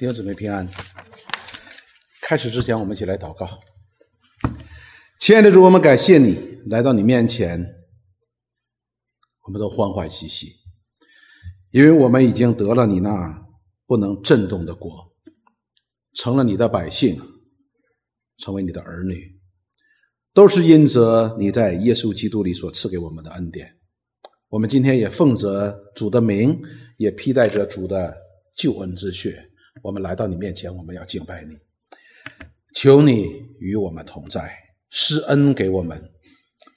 弟兄姊妹平安。开始之前，我们一起来祷告。亲爱的主，我们感谢你来到你面前，我们都欢欢喜喜，因为我们已经得了你那不能震动的国，成了你的百姓，成为你的儿女，都是因着你在耶稣基督里所赐给我们的恩典。我们今天也奉着主的名，也披戴着主的救恩之血。我们来到你面前，我们要敬拜你，求你与我们同在，施恩给我们，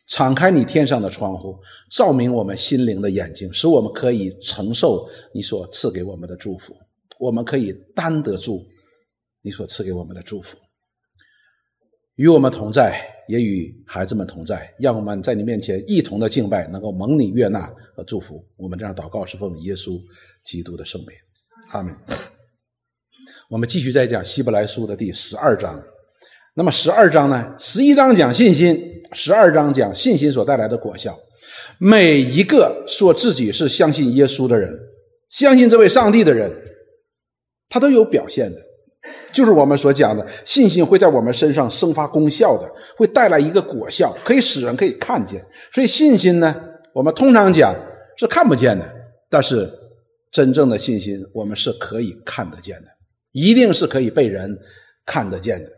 敞开你天上的窗户，照明我们心灵的眼睛，使我们可以承受你所赐给我们的祝福，我们可以担得住你所赐给我们的祝福。与我们同在，也与孩子们同在，让我们在你面前一同的敬拜，能够蒙你悦纳和祝福。我们这样祷告，是奉耶稣基督的圣名，阿门。我们继续再讲希伯来书的第十二章。那么十二章呢？十一章讲信心，十二章讲信心所带来的果效。每一个说自己是相信耶稣的人，相信这位上帝的人，他都有表现的，就是我们所讲的信心会在我们身上生发功效的，会带来一个果效，可以使人可以看见。所以信心呢，我们通常讲是看不见的，但是真正的信心，我们是可以看得见的。一定是可以被人看得见的。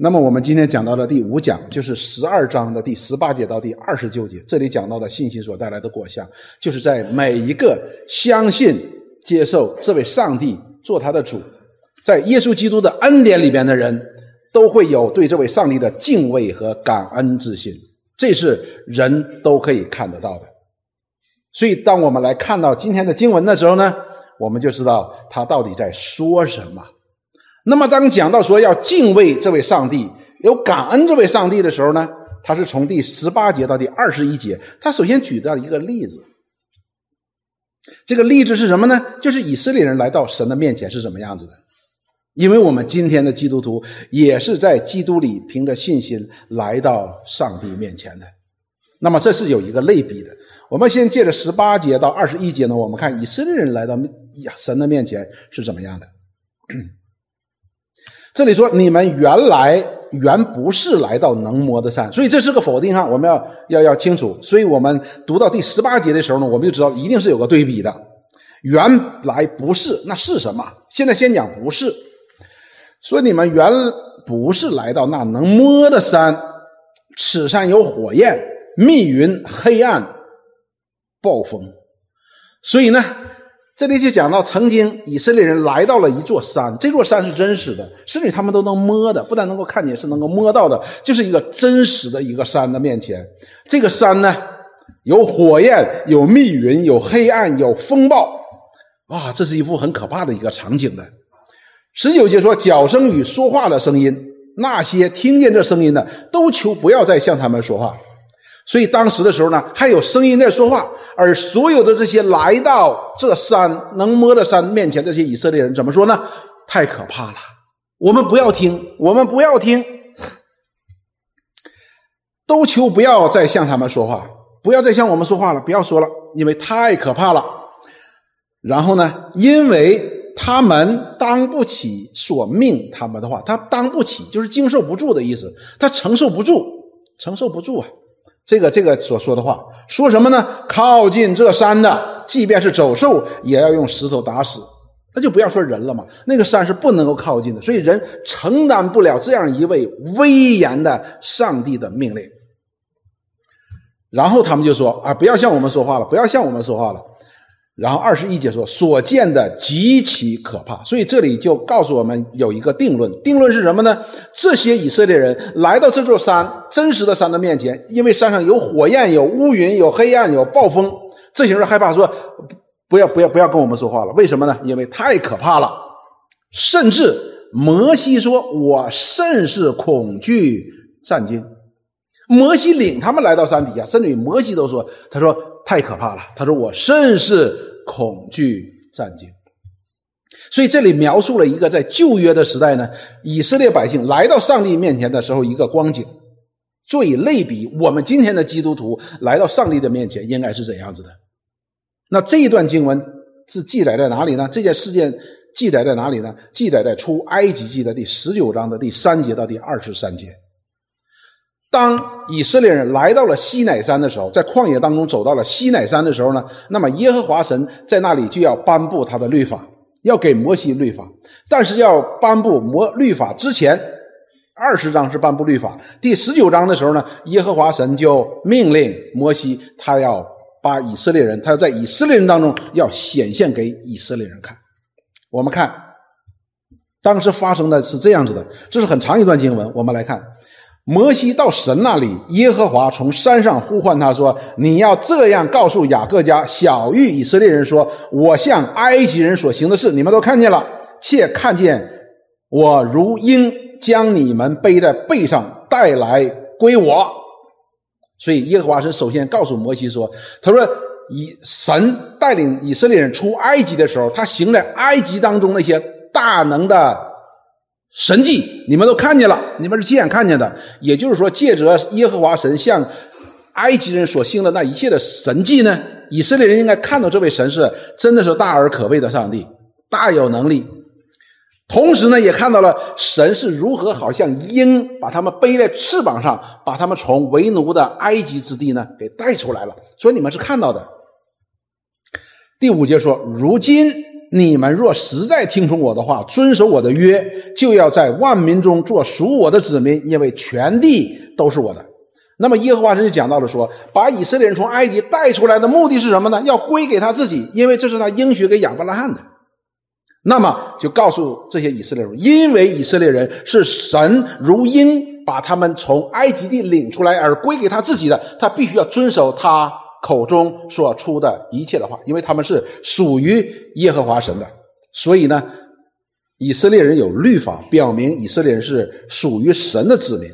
那么我们今天讲到的第五讲，就是十二章的第十八节到第二十九节，这里讲到的信心所带来的果效，就是在每一个相信、接受这位上帝做他的主，在耶稣基督的恩典里边的人，都会有对这位上帝的敬畏和感恩之心，这是人都可以看得到的。所以，当我们来看到今天的经文的时候呢？我们就知道他到底在说什么。那么，当讲到说要敬畏这位上帝、有感恩这位上帝的时候呢，他是从第十八节到第二十一节，他首先举到一个例子。这个例子是什么呢？就是以色列人来到神的面前是什么样子的？因为我们今天的基督徒也是在基督里凭着信心来到上帝面前的。那么，这是有一个类比的。我们先借着十八节到二十一节呢，我们看以色列人来到神的面前是怎么样的。这里说你们原来原不是来到能摸的山，所以这是个否定哈，我们要要要清楚。所以我们读到第十八节的时候呢，我们就知道一定是有个对比的。原来不是，那是什么？现在先讲不是。说你们原不是来到那能摸的山，此山有火焰、密云、黑暗。暴风，所以呢，这里就讲到，曾经以色列人来到了一座山，这座山是真实的，甚至他们都能摸的，不但能够看见，是能够摸到的，就是一个真实的一个山的面前。这个山呢，有火焰，有密云，有黑暗，有风暴，啊，这是一幅很可怕的一个场景的。十九节说，脚声与说话的声音，那些听见这声音的，都求不要再向他们说话。所以当时的时候呢，还有声音在说话，而所有的这些来到这山能摸的山面前的这些以色列人怎么说呢？太可怕了！我们不要听，我们不要听，都求不要再向他们说话，不要再向我们说话了，不要说了，因为太可怕了。然后呢，因为他们当不起所命他们的话，他当不起就是经受不住的意思，他承受不住，承受不住啊。这个这个所说的话，说什么呢？靠近这山的，即便是走兽，也要用石头打死。那就不要说人了嘛，那个山是不能够靠近的，所以人承担不了这样一位威严的上帝的命令。然后他们就说：“啊，不要向我们说话了，不要向我们说话了。”然后二十一节说所见的极其可怕，所以这里就告诉我们有一个定论。定论是什么呢？这些以色列人来到这座山，真实的山的面前，因为山上有火焰、有乌云、有黑暗、有暴风，这些人害怕，说不要、不要、不要跟我们说话了。为什么呢？因为太可怕了。甚至摩西说：“我甚是恐惧战惊。”摩西领他们来到山底下，甚至于摩西都说：“他说太可怕了。”他说：“我甚是。”恐惧战惊，所以这里描述了一个在旧约的时代呢，以色列百姓来到上帝面前的时候一个光景，做以类比，我们今天的基督徒来到上帝的面前应该是怎样子的？那这一段经文是记载在哪里呢？这件事件记载在哪里呢？记载在出埃及记的第十九章的第三节到第二十三节。当以色列人来到了西乃山的时候，在旷野当中走到了西乃山的时候呢，那么耶和华神在那里就要颁布他的律法，要给摩西律法。但是要颁布摩律法之前，二十章是颁布律法，第十九章的时候呢，耶和华神就命令摩西，他要把以色列人，他要在以色列人当中要显现给以色列人看。我们看，当时发生的是这样子的，这是很长一段经文，我们来看。摩西到神那里，耶和华从山上呼唤他说：“你要这样告诉雅各家小玉以色列人说：我向埃及人所行的事，你们都看见了，且看见我如鹰将你们背在背上带来归我。”所以耶和华神首先告诉摩西说：“他说，以神带领以色列人出埃及的时候，他行在埃及当中那些大能的。”神迹，你们都看见了，你们是亲眼看见的。也就是说，借着耶和华神向埃及人所行的那一切的神迹呢，以色列人应该看到这位神是真的是大而可畏的上帝，大有能力。同时呢，也看到了神是如何好像鹰把他们背在翅膀上，把他们从为奴的埃及之地呢给带出来了。所以你们是看到的。第五节说，如今。你们若实在听从我的话，遵守我的约，就要在万民中做属我的子民，因为全地都是我的。那么耶和华神就讲到了说，把以色列人从埃及带出来的目的是什么呢？要归给他自己，因为这是他应许给亚伯拉罕的。那么就告诉这些以色列人，因为以色列人是神如鹰把他们从埃及地领出来而归给他自己的，他必须要遵守他。口中所出的一切的话，因为他们是属于耶和华神的，所以呢，以色列人有律法，表明以色列人是属于神的子民。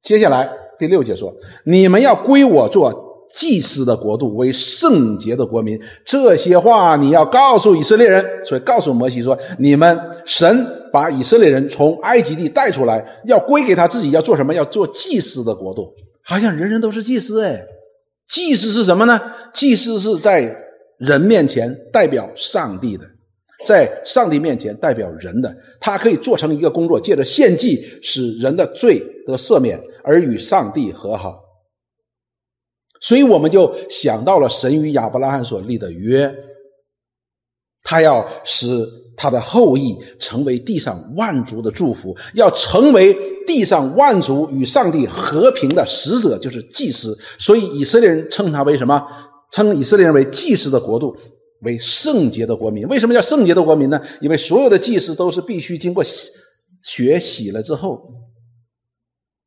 接下来第六节说：“你们要归我做祭司的国度，为圣洁的国民。”这些话你要告诉以色列人，所以告诉摩西说：“你们神把以色列人从埃及地带出来，要归给他自己，要做什么？要做祭司的国度，好像人人都是祭司哎。”祭司是什么呢？祭司是在人面前代表上帝的，在上帝面前代表人的，他可以做成一个工作，借着献祭使人的罪得赦免，而与上帝和好。所以我们就想到了神与亚伯拉罕所立的约，他要使。他的后裔成为地上万族的祝福，要成为地上万族与上帝和平的使者，就是祭司。所以以色列人称他为什么？称以色列人为祭司的国度，为圣洁的国民。为什么叫圣洁的国民呢？因为所有的祭司都是必须经过血洗了之后，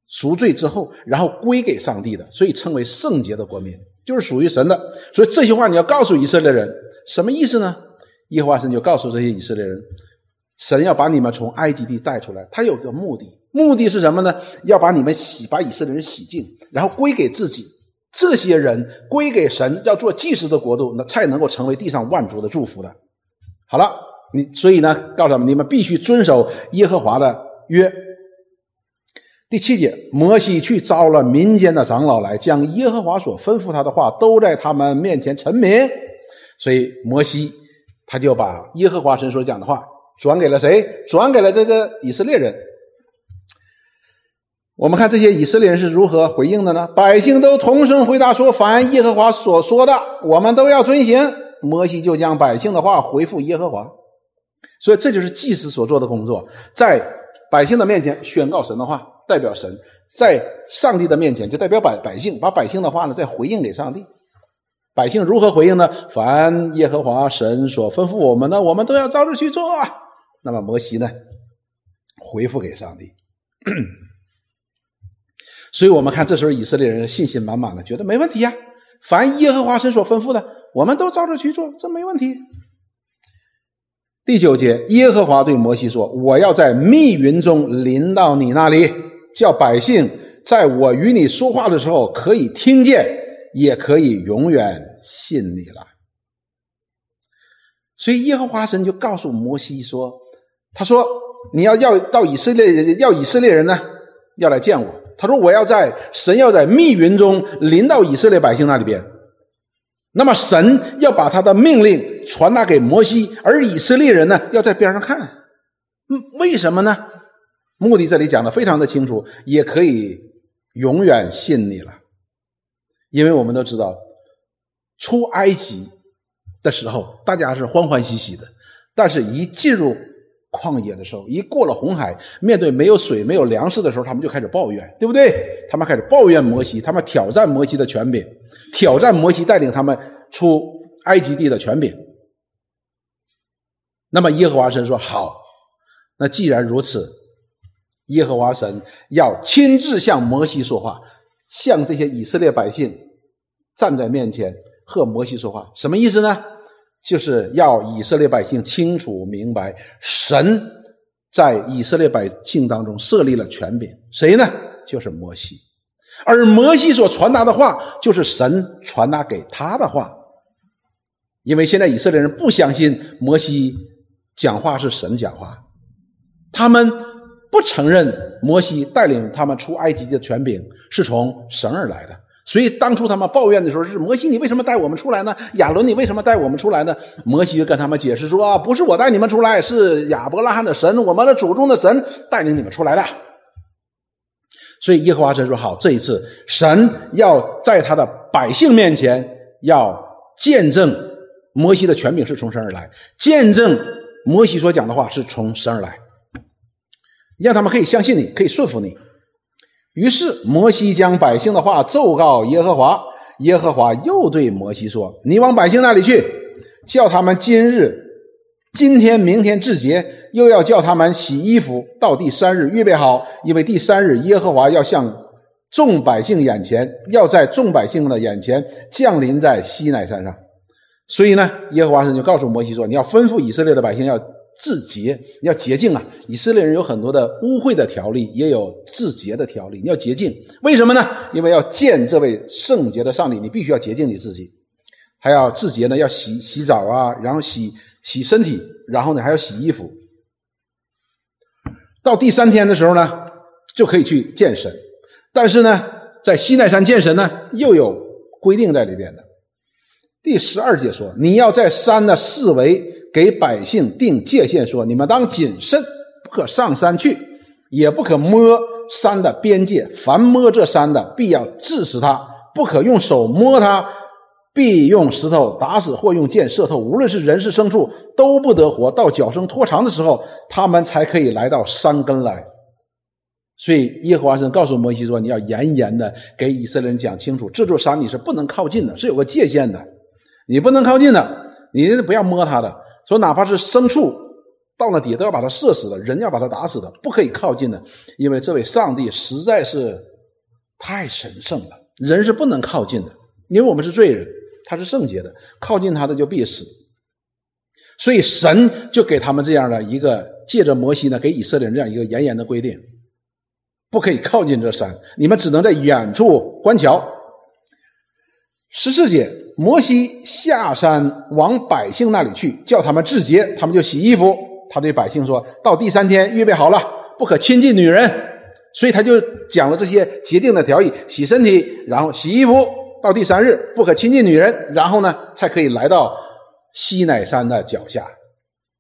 赎罪之后，然后归给上帝的，所以称为圣洁的国民，就是属于神的。所以这些话你要告诉以色列人，什么意思呢？耶和华神就告诉这些以色列人：“神要把你们从埃及地带出来，他有个目的，目的是什么呢？要把你们洗，把以色列人洗净，然后归给自己。这些人归给神，要做祭司的国度，那才能够成为地上万族的祝福的。好了，你所以呢，告诉他们，你们必须遵守耶和华的约。第七节，摩西去招了民间的长老来，将耶和华所吩咐他的话都在他们面前陈明。所以摩西。他就把耶和华神所讲的话转给了谁？转给了这个以色列人。我们看这些以色列人是如何回应的呢？百姓都同声回答说：“凡耶和华所说的，我们都要遵行。”摩西就将百姓的话回复耶和华。所以这就是祭司所做的工作，在百姓的面前宣告神的话，代表神；在上帝的面前就代表百百姓，把百姓的话呢再回应给上帝。百姓如何回应呢？凡耶和华神所吩咐我们的，我们都要照着去做。那么摩西呢，回复给上帝。所以我们看，这时候以色列人信心满满的，觉得没问题呀。凡耶和华神所吩咐的，我们都照着去做，这没问题。第九节，耶和华对摩西说：“我要在密云中临到你那里，叫百姓在我与你说话的时候可以听见。”也可以永远信你了。所以耶和华神就告诉摩西说：“他说你要要到以色列人，要以色列人呢，要来见我。他说我要在神要在密云中临到以色列百姓那里边。那么神要把他的命令传达给摩西，而以色列人呢要在边上看。嗯，为什么呢？目的这里讲的非常的清楚，也可以永远信你了。因为我们都知道，出埃及的时候大家是欢欢喜喜的，但是一进入旷野的时候，一过了红海，面对没有水、没有粮食的时候，他们就开始抱怨，对不对？他们开始抱怨摩西，他们挑战摩西的权柄，挑战摩西带领他们出埃及地的权柄。那么耶和华神说：“好。”那既然如此，耶和华神要亲自向摩西说话，向这些以色列百姓站在面前和摩西说话，什么意思呢？就是要以色列百姓清楚明白，神在以色列百姓当中设立了权柄，谁呢？就是摩西，而摩西所传达的话，就是神传达给他的话，因为现在以色列人不相信摩西讲话是神讲话。他们不承认摩西带领他们出埃及的权柄是从神而来的，所以当初他们抱怨的时候是摩西，你为什么带我们出来呢？亚伦，你为什么带我们出来呢？摩西就跟他们解释说：“不是我带你们出来，是亚伯拉罕的神，我们的祖宗的神带领你们出来的。”所以耶和华神说：“好，这一次神要在他的百姓面前要见证摩西的权柄是从神而来，见证摩西所讲的话是从神而来。”让他们可以相信你，可以顺服你。于是摩西将百姓的话奏告耶和华，耶和华又对摩西说：“你往百姓那里去，叫他们今日、今天、明天至节，又要叫他们洗衣服，到第三日预备好，因为第三日耶和华要向众百姓眼前，要在众百姓的眼前降临在西奈山上。所以呢，耶和华神就告诉摩西说：你要吩咐以色列的百姓要。”自洁，你要洁净啊！以色列人有很多的污秽的条例，也有自洁的条例。你要洁净，为什么呢？因为要见这位圣洁的上帝，你必须要洁净你自己。还要自洁呢，要洗洗澡啊，然后洗洗身体，然后呢还要洗衣服。到第三天的时候呢，就可以去见神。但是呢，在西奈山见神呢，又有规定在里边的。第十二节说，你要在山的四围。给百姓定界限，说：你们当谨慎，不可上山去，也不可摸山的边界。凡摸这山的，必要治死他；不可用手摸他，必用石头打死，或用箭射透。无论是人是牲畜，都不得活。到脚生拖长的时候，他们才可以来到山根来。所以耶和华神告诉摩西说：“你要严严的给以色列人讲清楚，这座山你是不能靠近的，是有个界限的，你不能靠近的，你不要摸它的。”说，哪怕是牲畜到了底，都要把它射死的；人要把它打死的，不可以靠近的，因为这位上帝实在是太神圣了，人是不能靠近的，因为我们是罪人，他是圣洁的，靠近他的就必死。所以神就给他们这样的一个，借着摩西呢，给以色列人这样一个严严的规定：不可以靠近这山，你们只能在远处观瞧。十四节。摩西下山往百姓那里去，叫他们自洁，他们就洗衣服。他对百姓说：“到第三天预备好了，不可亲近女人。”所以他就讲了这些洁定的条例：洗身体，然后洗衣服。到第三日不可亲近女人，然后呢才可以来到西乃山的脚下。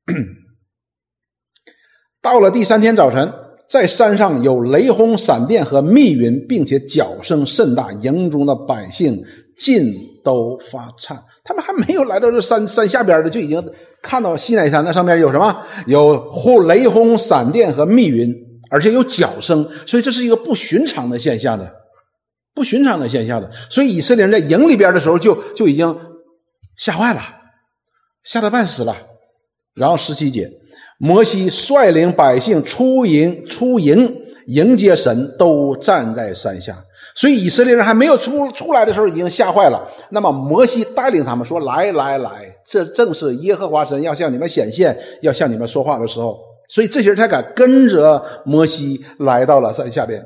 到了第三天早晨，在山上有雷轰、闪电和密云，并且脚声甚大，营中的百姓尽。都发颤，他们还没有来到这山山下边的，就已经看到西乃山那上面有什么？有轰雷轰、闪电和密云，而且有脚声，所以这是一个不寻常的现象的，不寻常的现象的。所以以色列人在营里边的时候，就就已经吓坏了，吓得半死了。然后十七节，摩西率领百姓出营，出营迎接神，都站在山下。所以以色列人还没有出出来的时候，已经吓坏了。那么摩西带领他们说：“来来来，这正是耶和华神要向你们显现、要向你们说话的时候。”所以这些人才敢跟着摩西来到了山下边。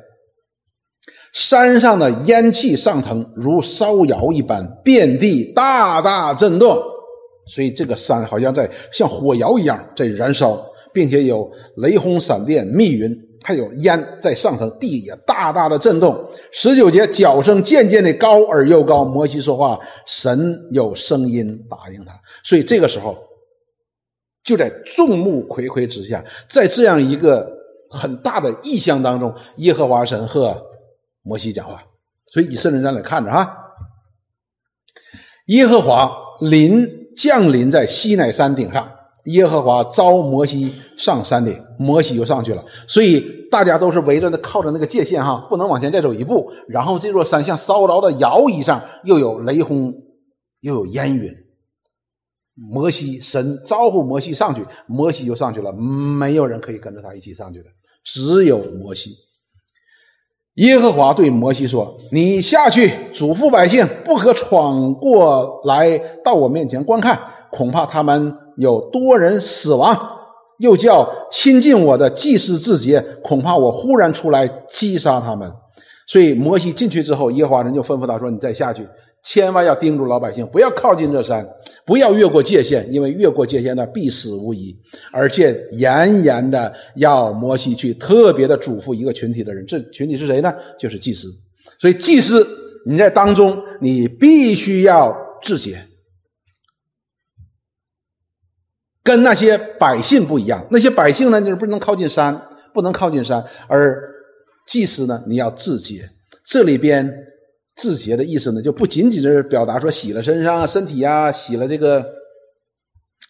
山上的烟气上腾，如烧窑一般，遍地大大震动。所以这个山好像在像火窑一样在燃烧，并且有雷轰、闪电、密云。还有烟在上头，地也大大的震动。十九节，脚声渐渐的高而又高。摩西说话，神有声音答应他。所以这个时候，就在众目睽睽之下，在这样一个很大的异象当中，耶和华神和摩西讲话。所以以色列人在那看着啊，耶和华临降临在西乃山顶上。耶和华召摩西上山顶，摩西就上去了。所以大家都是围着那靠着那个界限哈，不能往前再走一步。然后这座山像烧着的摇椅上，又有雷轰，又有烟云。摩西神招呼摩西上去，摩西就上去了。没有人可以跟着他一起上去的，只有摩西。耶和华对摩西说：“你下去嘱咐百姓，不可闯过来到我面前观看，恐怕他们。”有多人死亡，又叫亲近我的祭司自洁，恐怕我忽然出来击杀他们。所以摩西进去之后，耶和华人就吩咐他说：“你再下去，千万要叮嘱老百姓，不要靠近这山，不要越过界限，因为越过界限的必死无疑。而且严严的要摩西去特别的嘱咐一个群体的人，这群体是谁呢？就是祭司。所以祭司你在当中，你必须要自洁。”跟那些百姓不一样，那些百姓呢，就是不能靠近山，不能靠近山。而祭司呢，你要自洁。这里边自洁的意思呢，就不仅仅是表达说洗了身上、身体呀，洗了这个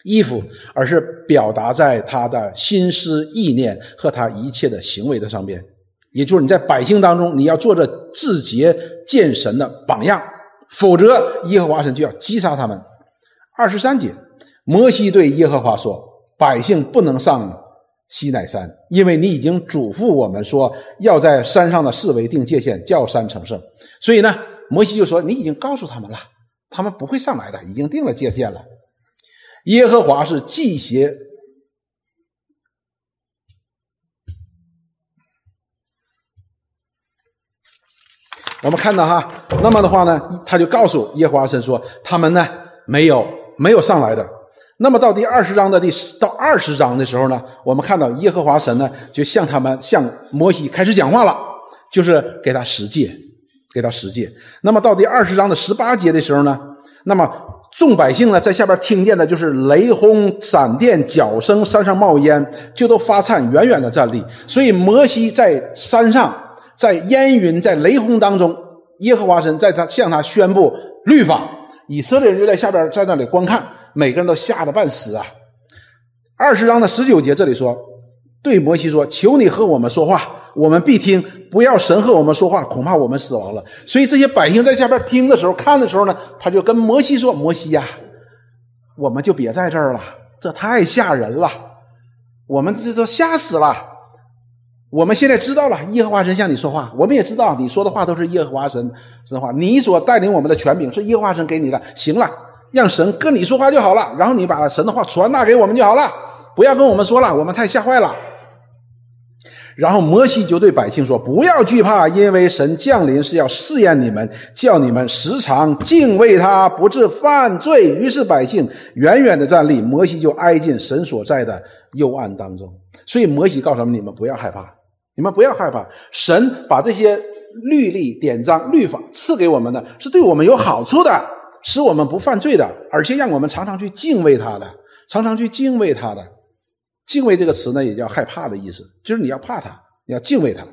衣服，而是表达在他的心思意念和他一切的行为的上边。也就是你在百姓当中，你要做着自洁见神的榜样，否则耶和华神就要击杀他们。二十三节。摩西对耶和华说：“百姓不能上西乃山，因为你已经嘱咐我们说，要在山上的四围定界限，叫山成圣。所以呢，摩西就说：你已经告诉他们了，他们不会上来的，已经定了界限了。耶和华是祭邪。我们看到哈，那么的话呢，他就告诉耶和华神说，他们呢没有没有上来的。”那么到第二十章的第十到二十章的时候呢，我们看到耶和华神呢就向他们向摩西开始讲话了，就是给他十诫，给他十诫。那么到第二十章的十八节的时候呢，那么众百姓呢在下边听见的就是雷轰、闪电、脚声，山上冒烟，就都发颤，远远的站立。所以摩西在山上，在烟云、在雷轰当中，耶和华神在他向他宣布律法，以色列人就在下边在那里观看。每个人都吓得半死啊！二十章的十九节这里说，对摩西说：“求你和我们说话，我们必听；不要神和我们说话，恐怕我们死亡了。”所以这些百姓在下边听的时候、看的时候呢，他就跟摩西说：“摩西呀，我们就别在这儿了，这太吓人了，我们这都吓死了。我们现在知道了，耶和华神向你说话，我们也知道你说的话都是耶和华神神话，你所带领我们的权柄是耶和华神给你的。行了。”让神跟你说话就好了，然后你把神的话传达给我们就好了，不要跟我们说了，我们太吓坏了。然后摩西就对百姓说：“不要惧怕，因为神降临是要试验你们，叫你们时常敬畏他，不致犯罪。”于是百姓远远的站立，摩西就挨进神所在的幽暗当中。所以摩西告诉他们：“你们不要害怕，你们不要害怕。神把这些律例、典章、律法赐给我们的是对我们有好处的。”使我们不犯罪的，而且让我们常常去敬畏他的，常常去敬畏他的。敬畏这个词呢，也叫害怕的意思，就是你要怕他，你要敬畏他。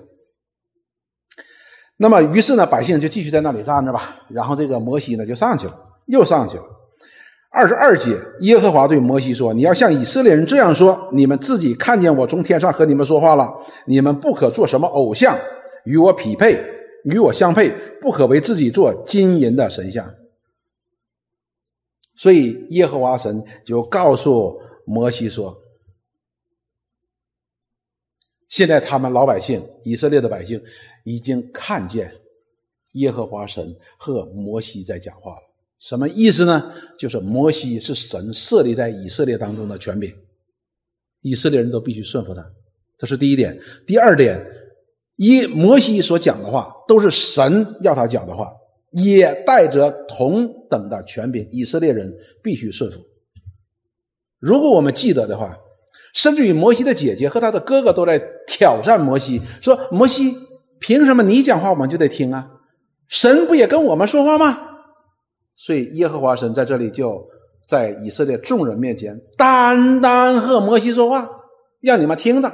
那么，于是呢，百姓就继续在那里站着吧。然后这个摩西呢，就上去了，又上去了。二十二节，耶和华对摩西说：“你要向以色列人这样说：你们自己看见我从天上和你们说话了，你们不可做什么偶像与我匹配，与我相配，不可为自己做金银的神像。”所以耶和华神就告诉摩西说：“现在他们老百姓，以色列的百姓已经看见耶和华神和摩西在讲话了。什么意思呢？就是摩西是神设立在以色列当中的权柄，以色列人都必须顺服他。这是第一点。第二点，一摩西所讲的话都是神要他讲的话。”也带着同等的权柄，以色列人必须顺服。如果我们记得的话，甚至于摩西的姐姐和他的哥哥都在挑战摩西，说：“摩西，凭什么你讲话我们就得听啊？神不也跟我们说话吗？”所以耶和华神在这里就在以色列众人面前单单和摩西说话，让你们听着。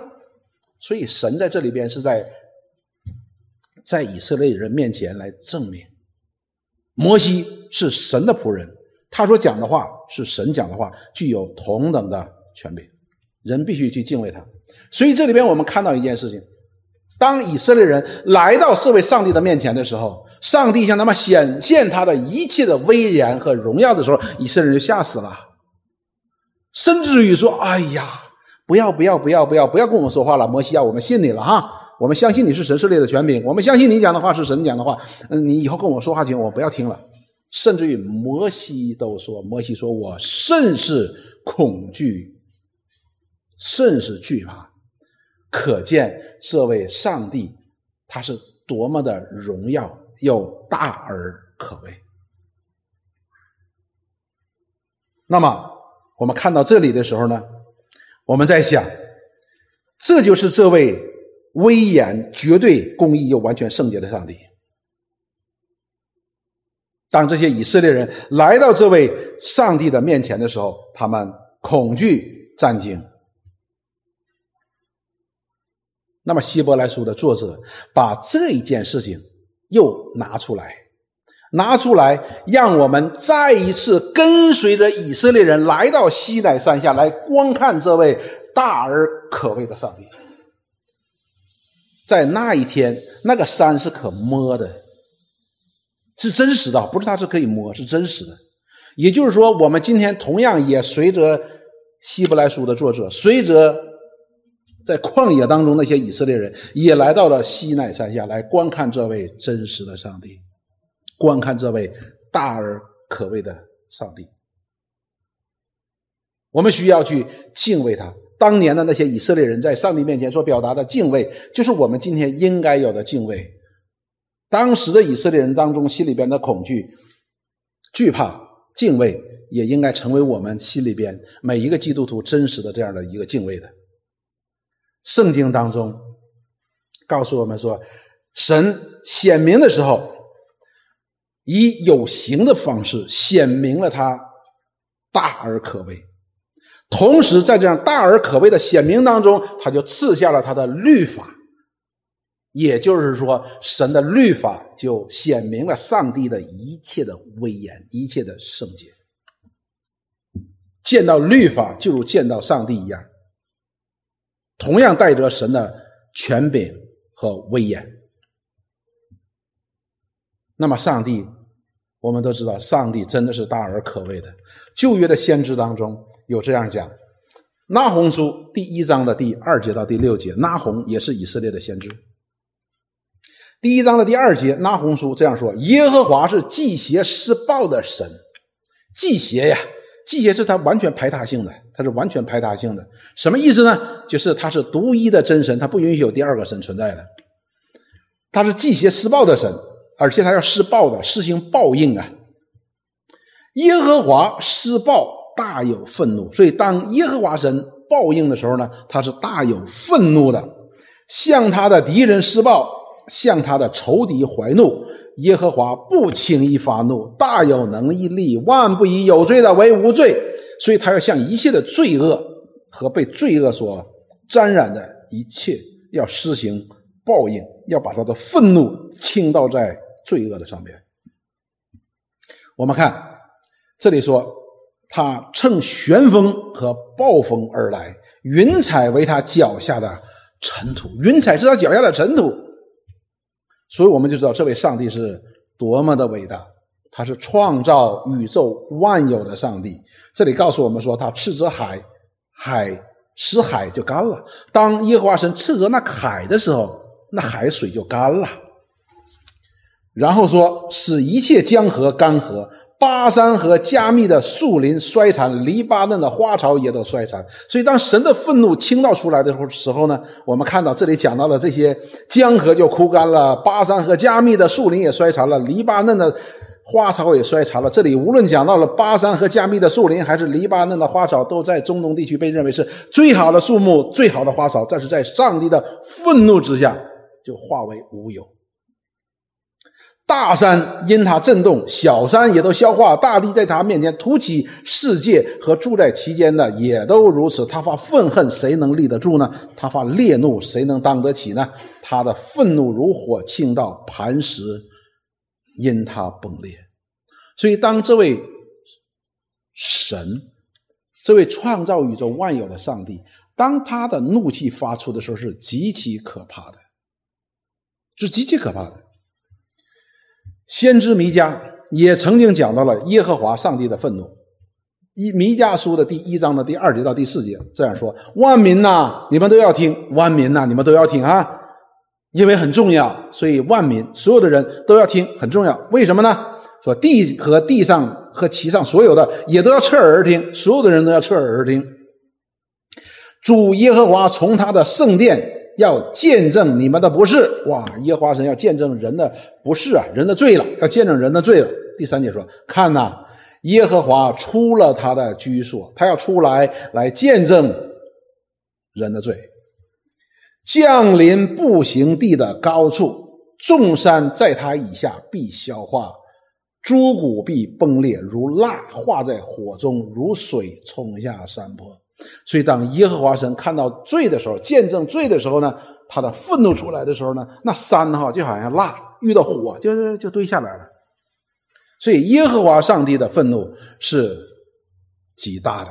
所以神在这里边是在在以色列人面前来证明，摩西是神的仆人。他所讲的话是神讲的话，具有同等的权柄，人必须去敬畏他。所以这里边我们看到一件事情：当以色列人来到这位上帝的面前的时候，上帝向他们显现他的一切的威严和荣耀的时候，以色列人就吓死了，甚至于说：“哎呀，不要不要不要不要不要跟我们说话了，摩西啊，我们信你了哈，我们相信你是神设立的权柄，我们相信你讲的话是神讲的话，嗯，你以后跟我说话行，我不要听了。”甚至于摩西都说：“摩西说我甚是恐惧，甚是惧怕。可见这位上帝他是多么的荣耀又大而可畏。”那么我们看到这里的时候呢，我们在想，这就是这位威严、绝对公义又完全圣洁的上帝。当这些以色列人来到这位上帝的面前的时候，他们恐惧战惊。那么，希伯来书的作者把这一件事情又拿出来，拿出来，让我们再一次跟随着以色列人来到西奈山下来观看这位大而可畏的上帝。在那一天，那个山是可摸的。是真实的，不是它是可以摸，是真实的。也就是说，我们今天同样也随着希伯来书的作者，随着在旷野当中那些以色列人，也来到了西奈山下来观看这位真实的上帝，观看这位大而可畏的上帝。我们需要去敬畏他。当年的那些以色列人在上帝面前所表达的敬畏，就是我们今天应该有的敬畏。当时的以色列人当中，心里边的恐惧、惧怕、敬畏，也应该成为我们心里边每一个基督徒真实的这样的一个敬畏的。圣经当中告诉我们说，神显明的时候，以有形的方式显明了他大而可畏，同时在这样大而可畏的显明当中，他就赐下了他的律法。也就是说，神的律法就显明了上帝的一切的威严，一切的圣洁。见到律法，就如见到上帝一样，同样带着神的权柄和威严。那么，上帝，我们都知道，上帝真的是大而可畏的。旧约的先知当中有这样讲，《拉红书》第一章的第二节到第六节，拉红也是以色列的先知。第一章的第二节，拉红书这样说：“耶和华是祭邪施暴的神，祭邪呀，祭邪是他完全排他性的，他是完全排他性的。什么意思呢？就是他是独一的真神，他不允许有第二个神存在的。他是祭邪施暴的神，而且他要施暴的，施行报应啊。耶和华施暴大有愤怒，所以当耶和华神报应的时候呢，他是大有愤怒的，向他的敌人施暴。”向他的仇敌怀怒，耶和华不轻易发怒，大有能力，万不以有罪的为无罪，所以他要向一切的罪恶和被罪恶所沾染的一切，要施行报应，要把他的愤怒倾倒在罪恶的上面。我们看这里说，他乘旋风和暴风而来，云彩为他脚下的尘土，云彩是他脚下的尘土。所以我们就知道这位上帝是多么的伟大，他是创造宇宙万有的上帝。这里告诉我们说，他斥责海，海使海就干了。当耶和华神斥责那海的时候，那海水就干了。然后说，使一切江河干涸。巴山和加密的树林衰残，黎巴嫩的花草也都衰残。所以，当神的愤怒倾倒出来的时候，时候呢，我们看到这里讲到了这些江河就枯干了，巴山和加密的树林也衰残了，黎巴嫩的花草也衰残了。这里无论讲到了巴山和加密的树林，还是黎巴嫩的花草，都在中东地区被认为是最好的树木、最好的花草。但是在上帝的愤怒之下，就化为乌有。大山因他震动，小山也都消化。大地在他面前凸起，世界和住在其间的也都如此。他发愤恨，谁能立得住呢？他发烈怒，谁能当得起呢？他的愤怒如火倾到，磐石因他崩裂。所以，当这位神，这位创造宇宙万有的上帝，当他的怒气发出的时候，是极其可怕的，是极其可怕的。先知弥迦也曾经讲到了耶和华上帝的愤怒，一弥迦书的第一章的第二节到第四节这样说：万民呐，你们都要听；万民呐，你们都要听啊，因为很重要，所以万民所有的人都要听，很重要。为什么呢？说地和地上和其上所有的也都要侧耳而听，所有的人都要侧耳而听。主耶和华从他的圣殿。要见证你们的不是，哇！耶和华神要见证人的不是啊，人的罪了，要见证人的罪了。第三节说：看呐，耶和华出了他的居所，他要出来来见证人的罪。降临步行地的高处，众山在他以下必消化，诸谷必崩裂，如蜡化在火中，如水冲下山坡。所以，当耶和华神看到罪的时候，见证罪的时候呢，他的愤怒出来的时候呢，那山哈就好像蜡遇到火，就就堆下来了。所以，耶和华上帝的愤怒是极大的，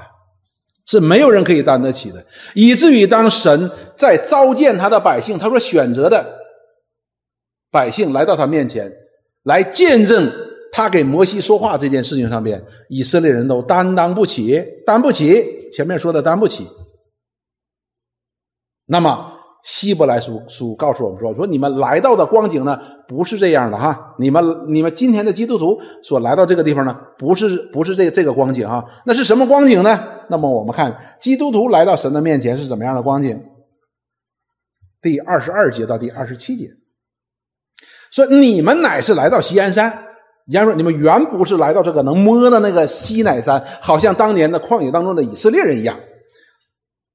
是没有人可以担得起的，以至于当神在召见他的百姓，他说选择的百姓来到他面前来见证他给摩西说话这件事情上边，以色列人都担当不起，担不起。前面说的担不起，那么希伯来书书告诉我们说：说你们来到的光景呢，不是这样的哈。你们你们今天的基督徒所来到这个地方呢，不是不是这这个光景哈。那是什么光景呢？那么我们看基督徒来到神的面前是怎么样的光景？第二十二节到第二十七节，说你们乃是来到西安山。人家说：“你们原不是来到这个能摸的那个西乃山，好像当年的旷野当中的以色列人一样。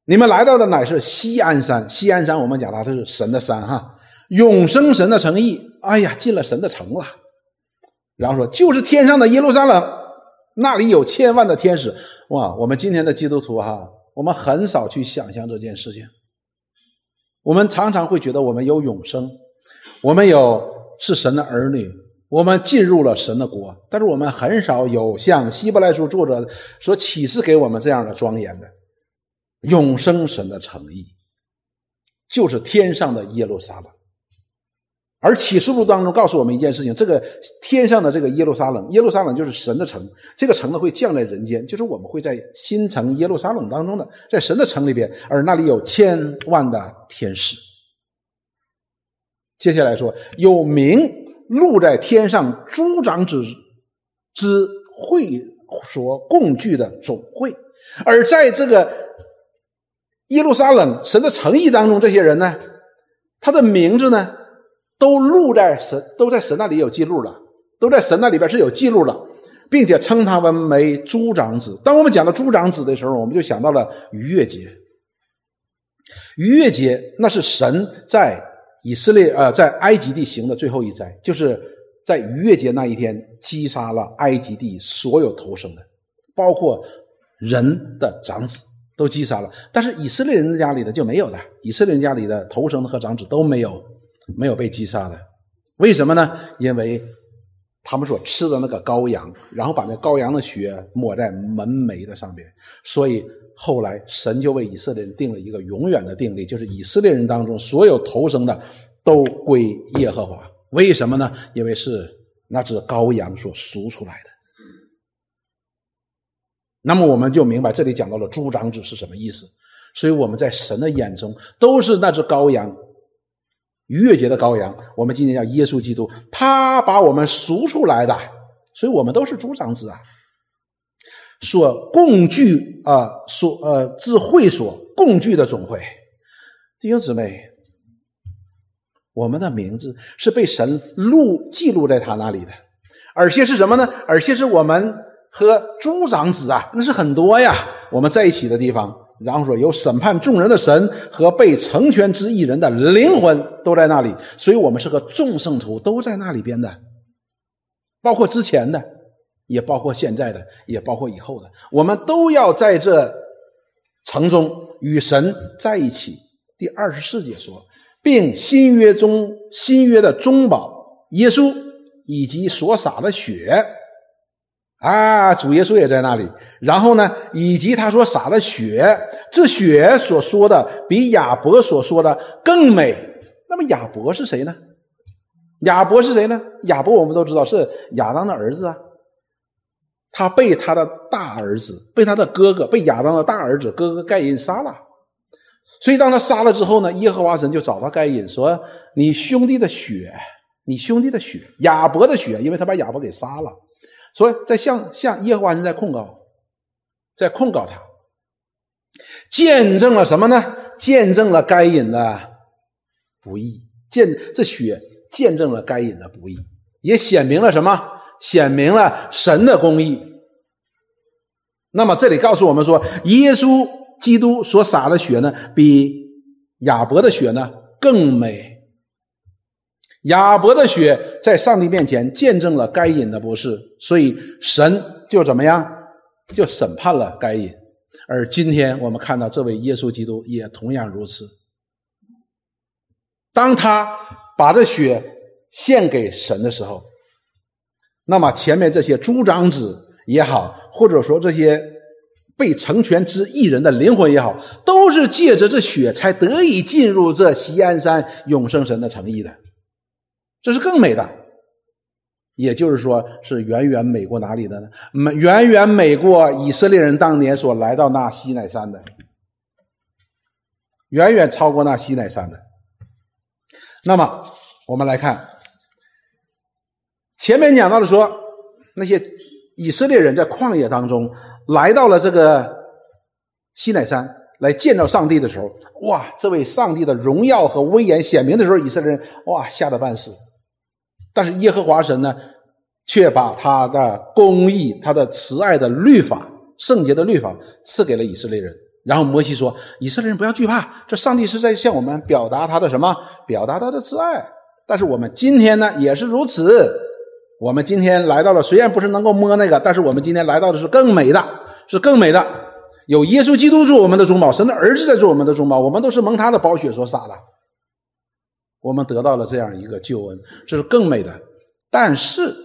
你们来到的乃是西安山。西安山，我们讲它是神的山，哈，永生神的诚意。哎呀，进了神的城了。然后说，就是天上的耶路撒冷，那里有千万的天使。哇，我们今天的基督徒哈，我们很少去想象这件事情。我们常常会觉得我们有永生，我们有是神的儿女。”我们进入了神的国，但是我们很少有像希伯来书作者所启示给我们这样的庄严的永生神的诚意，就是天上的耶路撒冷。而启示录当中告诉我们一件事情：这个天上的这个耶路撒冷，耶路撒冷就是神的城，这个城呢会降在人间，就是我们会在新城耶路撒冷当中的，在神的城里边，而那里有千万的天使。接下来说有名。录在天上诸长子之会所共聚的总会，而在这个耶路撒冷神的诚意当中，这些人呢，他的名字呢，都录在神都在神那里有记录了，都在神那里边是有记录了，并且称他们为诸长子。当我们讲到诸长子的时候，我们就想到了逾越节。逾越节那是神在。以色列呃，在埃及地行的最后一灾，就是在逾越节那一天击杀了埃及地所有投生的，包括人的长子都击杀了。但是以色列人家里的就没有的，以色列人家里的投生的和长子都没有没有被击杀的。为什么呢？因为他们所吃的那个羔羊，然后把那羔羊的血抹在门楣的上边，所以。后来，神就为以色列人定了一个永远的定例，就是以色列人当中所有投生的都归耶和华。为什么呢？因为是那只羔羊所赎出来的。那么我们就明白这里讲到了诸长子是什么意思。所以我们在神的眼中都是那只羔羊，逾越节的羔羊。我们今天叫耶稣基督，他把我们赎出来的，所以我们都是诸长子啊。所共聚啊，所呃，至会所共聚的总会，弟兄姊妹，我们的名字是被神录记录在他那里的，而且是什么呢？而且是我们和诸长子啊，那是很多呀，我们在一起的地方。然后说有审判众人的神和被成全之一人的灵魂都在那里，所以我们是个众圣徒都在那里边的，包括之前的，也包括现在的，也包括以后的，我们都要在这城中与神在一起。第二十四节说，并新约中新约的中保耶稣以及所洒的血。啊，主耶稣也在那里。然后呢，以及他所洒的血，这血所说的比亚伯所说的更美。那么亚伯是谁呢？亚伯是谁呢？亚伯我们都知道是亚当的儿子啊。他被他的大儿子，被他的哥哥，被亚当的大儿子哥哥盖因杀了。所以当他杀了之后呢，耶和华神就找到盖因说：“你兄弟的血，你兄弟的血，亚伯的血，因为他把亚伯给杀了。”所以在向向耶和华神在控告，在控告他，见证了什么呢？见证了该隐的不义，见这血见证了该隐的不义，也显明了什么？显明了神的公义。那么这里告诉我们说，耶稣基督所洒的血呢，比亚伯的血呢更美。亚伯的血在上帝面前见证了该隐的不是，所以神就怎么样，就审判了该隐。而今天我们看到这位耶稣基督也同样如此。当他把这血献给神的时候，那么前面这些诸长子也好，或者说这些被成全之一人的灵魂也好，都是借着这血才得以进入这西安山永生神的诚意的。这是更美的，也就是说，是远远美过哪里的呢？美远远美过以色列人当年所来到那西奈山的，远远超过那西奈山的。那么，我们来看前面讲到的说，那些以色列人在旷野当中来到了这个西乃山。来见到上帝的时候，哇！这位上帝的荣耀和威严显明的时候，以色列人哇吓得半死。但是耶和华神呢，却把他的公义、他的慈爱的律法、圣洁的律法赐给了以色列人。然后摩西说：“以色列人不要惧怕，这上帝是在向我们表达他的什么？表达他的慈爱。但是我们今天呢，也是如此。我们今天来到了，虽然不是能够摸那个，但是我们今天来到的是更美的，是更美的。有耶稣基督做我们的中保，神的儿子在做我们的中保，我们都是蒙他的宝血所洒的。”我们得到了这样一个救恩，这是更美的。但是，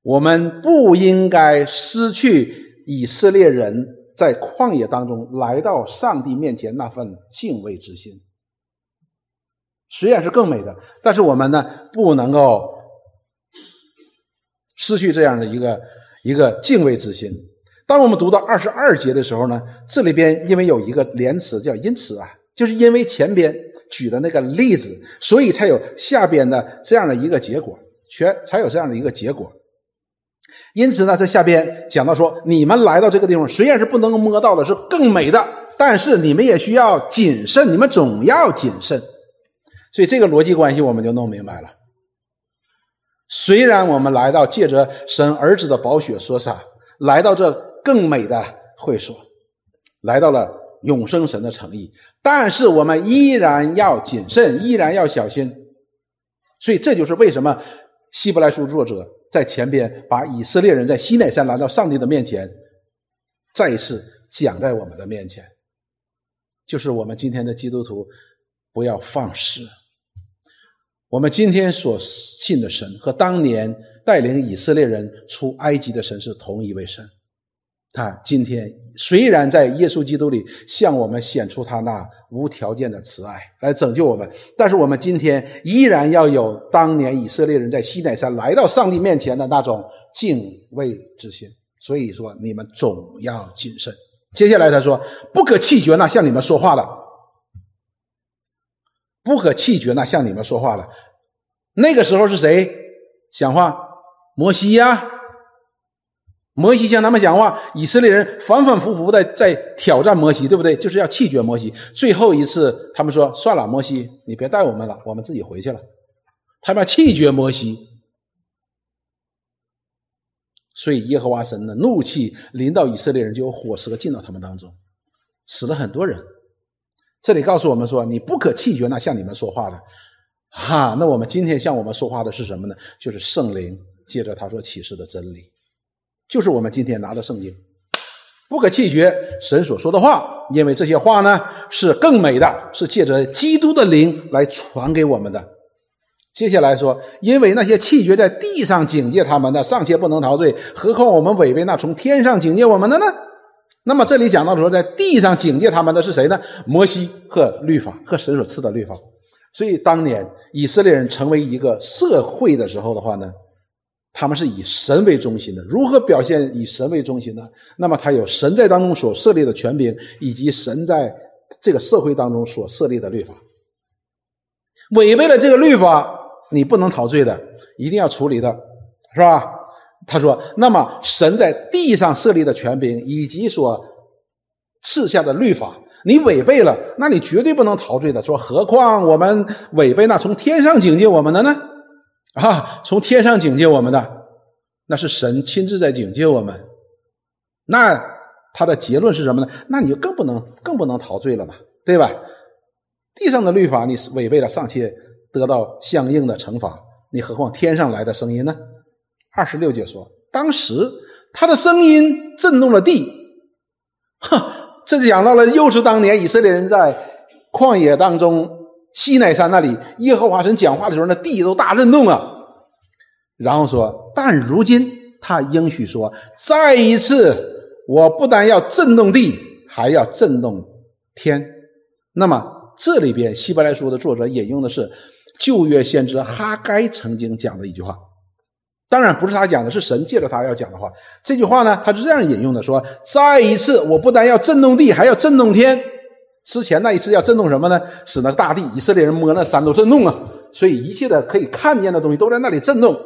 我们不应该失去以色列人在旷野当中来到上帝面前那份敬畏之心。虽然是更美的，但是我们呢不能够失去这样的一个一个敬畏之心。当我们读到二十二节的时候呢，这里边因为有一个连词叫“因此”啊，就是因为前边。举的那个例子，所以才有下边的这样的一个结果，全才有这样的一个结果。因此呢，在下边讲到说，你们来到这个地方，虽然是不能摸到的，是更美的，但是你们也需要谨慎，你们总要谨慎。所以这个逻辑关系我们就弄明白了。虽然我们来到借着神儿子的宝血所洒，来到这更美的会所，来到了。永生神的诚意，但是我们依然要谨慎，依然要小心。所以这就是为什么希伯来书作者在前边把以色列人在西奈山来到上帝的面前，再一次讲在我们的面前，就是我们今天的基督徒不要放肆。我们今天所信的神和当年带领以色列人出埃及的神是同一位神。他今天虽然在耶稣基督里向我们显出他那无条件的慈爱来拯救我们，但是我们今天依然要有当年以色列人在西奈山来到上帝面前的那种敬畏之心。所以说，你们总要谨慎。接下来他说：“不可气绝那向你们说话的，不可气绝那向你们说话的。”那个时候是谁讲话？摩西呀。摩西向他们讲话，以色列人反反复复的在挑战摩西，对不对？就是要气绝摩西。最后一次，他们说：“算了，摩西，你别带我们了，我们自己回去了。”他们要气绝摩西。所以耶和华神的怒气临到以色列人，就有火蛇进到他们当中，死了很多人。这里告诉我们说，你不可弃绝那向你们说话的，哈。那我们今天向我们说话的是什么呢？就是圣灵借着他所启示的真理，就是我们今天拿的圣经，不可弃绝神所说的话，因为这些话呢是更美的，是借着基督的灵来传给我们的。接下来说，因为那些弃绝在地上警戒他们的，尚且不能陶醉，何况我们违背那从天上警戒我们的呢？那么这里讲到说，在地上警戒他们的是谁呢？摩西和律法，和神所赐的律法。所以当年以色列人成为一个社会的时候的话呢，他们是以神为中心的。如何表现以神为中心呢？那么他有神在当中所设立的权柄，以及神在这个社会当中所设立的律法。违背了这个律法。你不能陶醉的，一定要处理的，是吧？他说：“那么神在地上设立的权柄以及所赐下的律法，你违背了，那你绝对不能陶醉的。说何况我们违背那从天上警戒我们的呢？啊，从天上警戒我们的，那是神亲自在警戒我们。那他的结论是什么呢？那你就更不能更不能陶醉了嘛，对吧？地上的律法你违背了，尚且。”得到相应的惩罚，你何况天上来的声音呢？二十六节说，当时他的声音震动了地，哼，这就讲到了又是当年以色列人在旷野当中西奈山那里，耶和华神讲话的时候，那地都大震动啊。然后说，但如今他应许说，再一次，我不但要震动地，还要震动天。那么这里边希伯来书的作者引用的是。旧约先知哈该曾经讲的一句话，当然不是他讲的，是神借着他要讲的话。这句话呢，他是这样引用的：说再一次，我不但要震动地，还要震动天。之前那一次要震动什么呢？使那个大地，以色列人摸那山都震动啊。所以一切的可以看见的东西都在那里震动。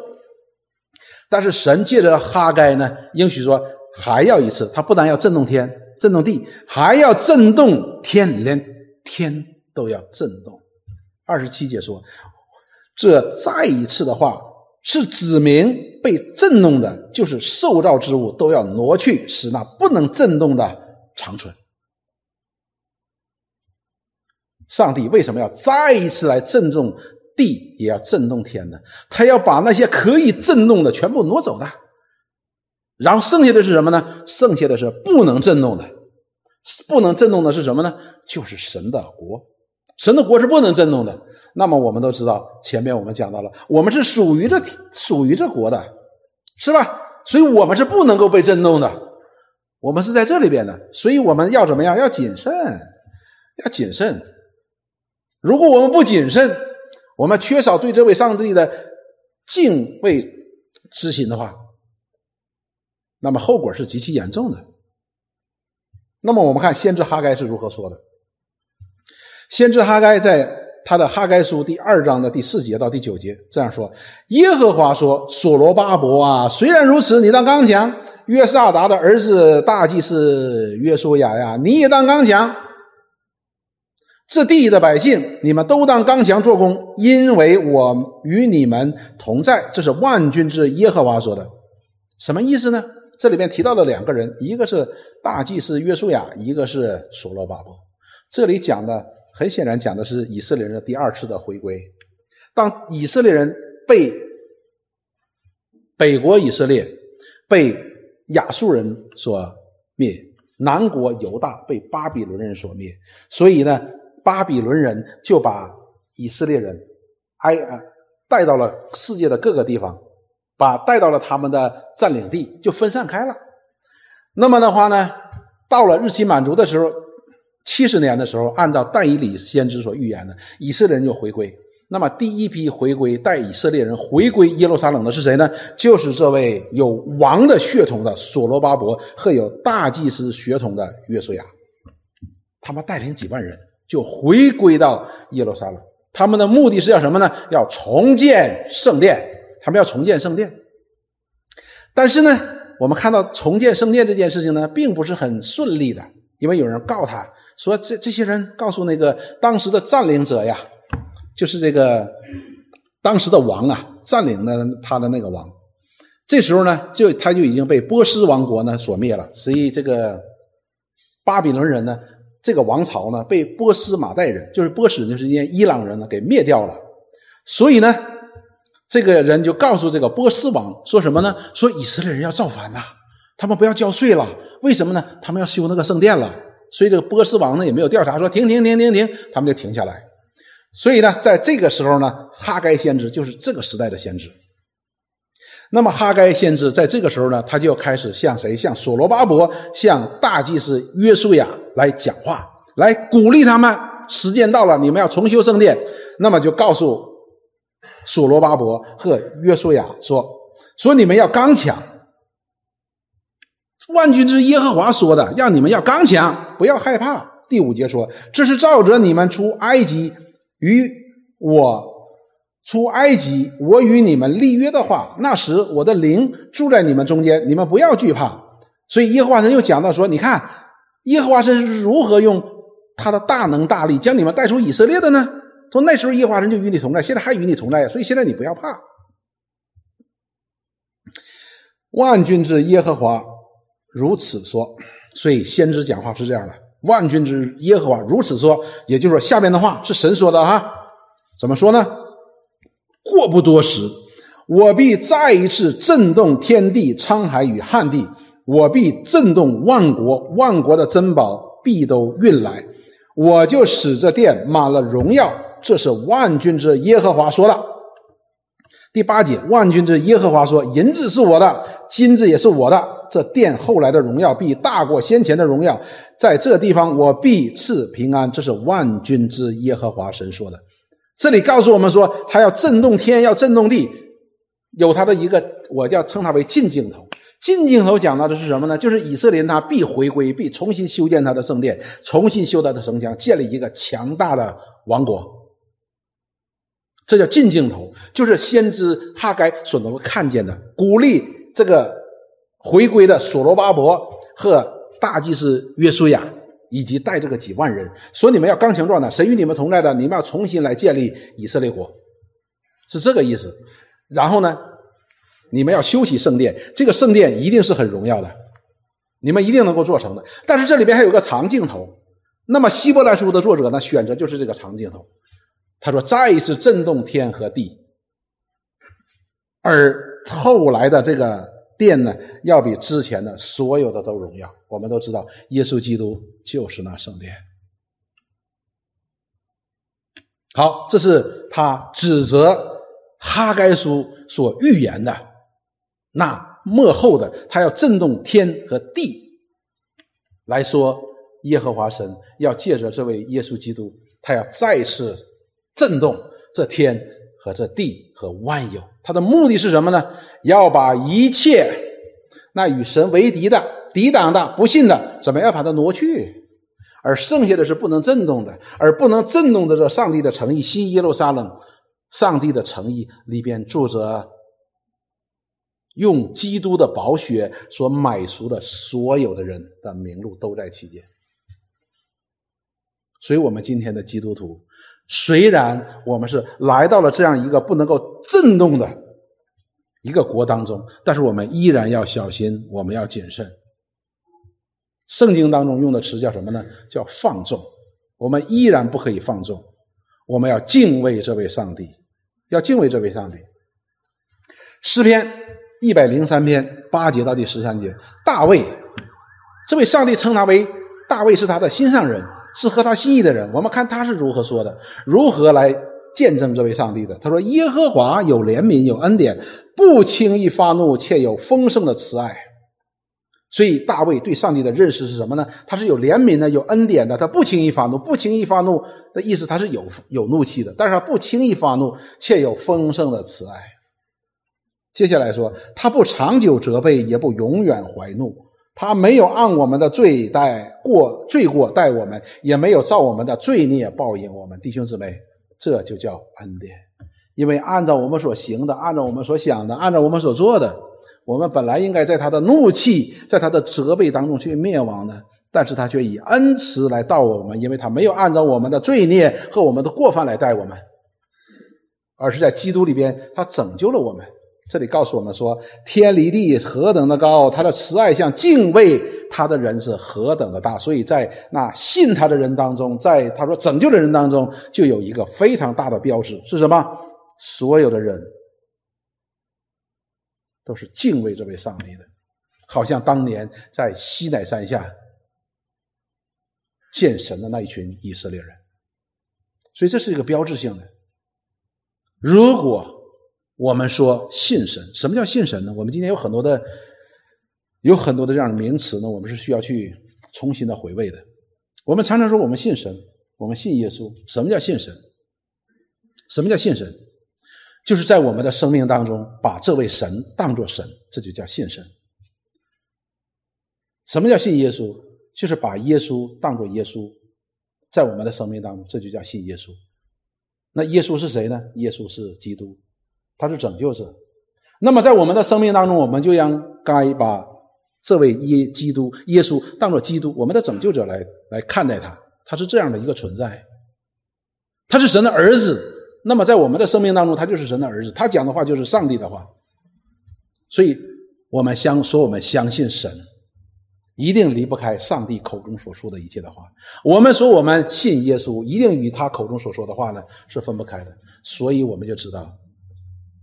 但是神借着哈该呢，应许说还要一次，他不但要震动天、震动地，还要震动天，连天都要震动。二十七节说：“这再一次的话，是指明被震动的，就是受造之物都要挪去，使那不能震动的长存。上帝为什么要再一次来震动地，也要震动天呢？他要把那些可以震动的全部挪走的，然后剩下的是什么呢？剩下的是不能震动的，不能震动的是什么呢？就是神的国。”神的国是不能震动的。那么我们都知道，前面我们讲到了，我们是属于这属于这国的，是吧？所以我们是不能够被震动的。我们是在这里边的，所以我们要怎么样？要谨慎，要谨慎。如果我们不谨慎，我们缺少对这位上帝的敬畏之心的话，那么后果是极其严重的。那么我们看先知哈该是如何说的。先知哈该在他的哈该书第二章的第四节到第九节这样说：“耶和华说，所罗巴伯啊，虽然如此，你当刚强；约萨达的儿子大祭司约书亚呀，你也当刚强。这地的百姓，你们都当刚强做工，因为我与你们同在。”这是万军之耶和华说的。什么意思呢？这里面提到了两个人，一个是大祭司约书亚，一个是所罗巴伯。这里讲的。很显然，讲的是以色列人的第二次的回归。当以色列人被北国以色列被亚述人所灭，南国犹大被巴比伦人所灭，所以呢，巴比伦人就把以色列人挨啊带到了世界的各个地方，把带到了他们的占领地，就分散开了。那么的话呢，到了日期满足的时候。七十年的时候，按照但以理先知所预言的，以色列人就回归。那么第一批回归带以色列人回归耶路撒冷的是谁呢？就是这位有王的血统的所罗巴伯和有大祭司血统的约书亚。他们带领几万人就回归到耶路撒冷。他们的目的是要什么呢？要重建圣殿。他们要重建圣殿。但是呢，我们看到重建圣殿这件事情呢，并不是很顺利的。因为有人告他说：“这这些人告诉那个当时的占领者呀，就是这个当时的王啊，占领了他的那个王，这时候呢，就他就已经被波斯王国呢所灭了。所以这个巴比伦人呢，这个王朝呢，被波斯马代人，就是波斯人，是因伊朗人呢给灭掉了。所以呢，这个人就告诉这个波斯王说什么呢？说以色列人要造反呐，他们不要交税了。为什么呢？他们要修那个圣殿了。所以这个波斯王呢也没有调查，说停停停停停，他们就停下来。所以呢，在这个时候呢，哈该先知就是这个时代的先知。那么哈该先知在这个时候呢，他就开始向谁？向所罗巴伯、向大祭司约书亚来讲话，来鼓励他们。时间到了，你们要重修圣殿。那么就告诉所罗巴伯和约书亚说：“说你们要刚强。万军之耶和华说的，让你们要刚强，不要害怕。”第五节说：“这是照着你们出埃及与我。”出埃及，我与你们立约的话，那时我的灵住在你们中间，你们不要惧怕。所以耶和华神又讲到说：“你看，耶和华神是如何用他的大能大力将你们带出以色列的呢？说那时候耶和华神就与你同在，现在还与你同在，所以现在你不要怕。”万军之耶和华如此说，所以先知讲话是这样的：“万军之耶和华如此说，也就是说下边的话是神说的哈，怎么说呢？”过不多时，我必再一次震动天地、沧海与旱地；我必震动万国，万国的珍宝必都运来。我就使这殿满了荣耀。这是万军之耶和华说的。第八节，万军之耶和华说：“银子是我的，金子也是我的。这殿后来的荣耀必大过先前的荣耀。在这地方，我必赐平安。”这是万军之耶和华神说的。这里告诉我们说，他要震动天，要震动地，有他的一个，我叫称他为近镜头。近镜头讲到的是什么呢？就是以色列他必回归，必重新修建他的圣殿，重新修他的城墙，建立一个强大的王国。这叫近镜头，就是先知哈该所能够看见的，鼓励这个回归的所罗巴伯和大祭司约书亚。以及带这个几万人，说你们要刚强壮胆，神与你们同在的，你们要重新来建立以色列国，是这个意思。然后呢，你们要修起圣殿，这个圣殿一定是很荣耀的，你们一定能够做成的。但是这里边还有个长镜头，那么希伯来书的作者呢，选择就是这个长镜头。他说：“再一次震动天和地，而后来的这个。”殿呢，要比之前的所有的都荣耀。我们都知道，耶稣基督就是那圣殿。好，这是他指责哈该书所预言的那幕后的，他要震动天和地，来说耶和华神要借着这位耶稣基督，他要再次震动这天。和这地和万有，他的目的是什么呢？要把一切那与神为敌的、抵挡的、不信的，怎么样把它挪去？而剩下的是不能震动的，而不能震动的这上帝的诚意，新耶路撒冷，上帝的诚意里边住着用基督的宝血所买赎的所有的人的名录都在其间。所以，我们今天的基督徒。虽然我们是来到了这样一个不能够震动的一个国当中，但是我们依然要小心，我们要谨慎。圣经当中用的词叫什么呢？叫放纵。我们依然不可以放纵，我们要敬畏这位上帝，要敬畏这位上帝。诗篇一百零三篇八节到第十三节，大卫，这位上帝称他为大卫，是他的心上人。是合他心意的人，我们看他是如何说的，如何来见证这位上帝的。他说：“耶和华有怜悯，有恩典，不轻易发怒，且有丰盛的慈爱。”所以大卫对上帝的认识是什么呢？他是有怜悯的，有恩典的，他不轻易发怒。不轻易发怒的意思，他是有有怒气的，但是他不轻易发怒，且有丰盛的慈爱。接下来说，他不长久责备，也不永远怀怒。他没有按我们的罪待过罪过待我们，也没有照我们的罪孽报应我们。弟兄姊妹，这就叫恩典。因为按照我们所行的，按照我们所想的，按照我们所做的，我们本来应该在他的怒气、在他的责备当中去灭亡的，但是他却以恩慈来待我们，因为他没有按照我们的罪孽和我们的过犯来待我们，而是在基督里边，他拯救了我们，这里告诉我们说，天离地何等的高，他的慈爱像敬畏他的人是何等的大。所以在那信他的人当中，在他说拯救的人当中，就有一个非常大的标志是什么？所有的人都是敬畏这位上帝的，好像当年在西乃山下见神的那一群以色列人。所以这是一个标志性的。如果我们说信神，什么叫信神呢？我们今天有很多的，有很多的这样的名词呢，我们是需要去重新的回味的。我们常常说我们信神，我们信耶稣。什么叫信神？什么叫信神？就是在我们的生命当中把这位神当作神，这就叫信神。什么叫信耶稣？就是把耶稣当作耶稣，在我们的生命当中，这就叫信耶稣。那耶稣是谁呢？耶稣是基督。他是拯救者，那么在我们的生命当中，我们就应该把这位耶基督耶稣当做基督，我们的拯救者来来看待他。他是这样的一个存在，他是神的儿子。那么在我们的生命当中，他就是神的儿子，他讲的话就是上帝的话。所以，我们相说我们相信神，一定离不开上帝口中所说的一切的话。我们说我们信耶稣，一定与他口中所说的话呢是分不开的。所以，我们就知道。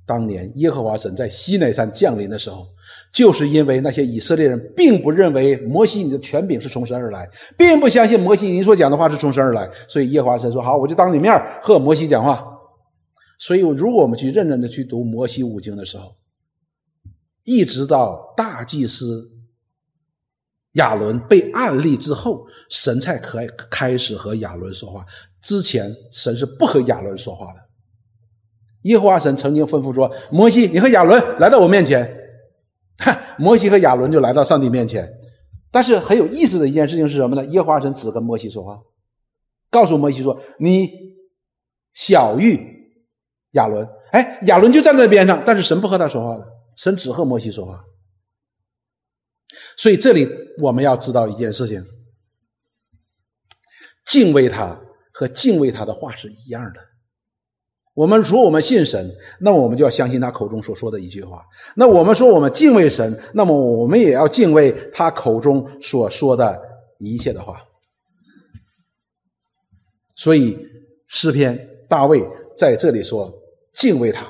当年耶和华神在西奈山降临的时候，就是因为那些以色列人并不认为摩西你的权柄是从神而来，并不相信摩西你所讲的话是从神而来，所以耶和华神说：“好，我就当你面和摩西讲话。”所以，如果我们去认真的去读摩西五经的时候，一直到大祭司亚伦被暗立之后，神才可开始和亚伦说话。之前，神是不和亚伦说话的。耶和华神曾经吩咐说：“摩西，你和亚伦来到我面前。”哈，摩西和亚伦就来到上帝面前。但是很有意思的一件事情是什么呢？耶和华神只跟摩西说话，告诉摩西说：“你小玉亚伦。”哎，亚伦就站在边上，但是神不和他说话的，神只和摩西说话。所以这里我们要知道一件事情：敬畏他和敬畏他的话是一样的。我们说我们信神，那么我们就要相信他口中所说的一句话。那我们说我们敬畏神，那么我们也要敬畏他口中所说的一切的话。所以诗篇大卫在这里说敬畏他，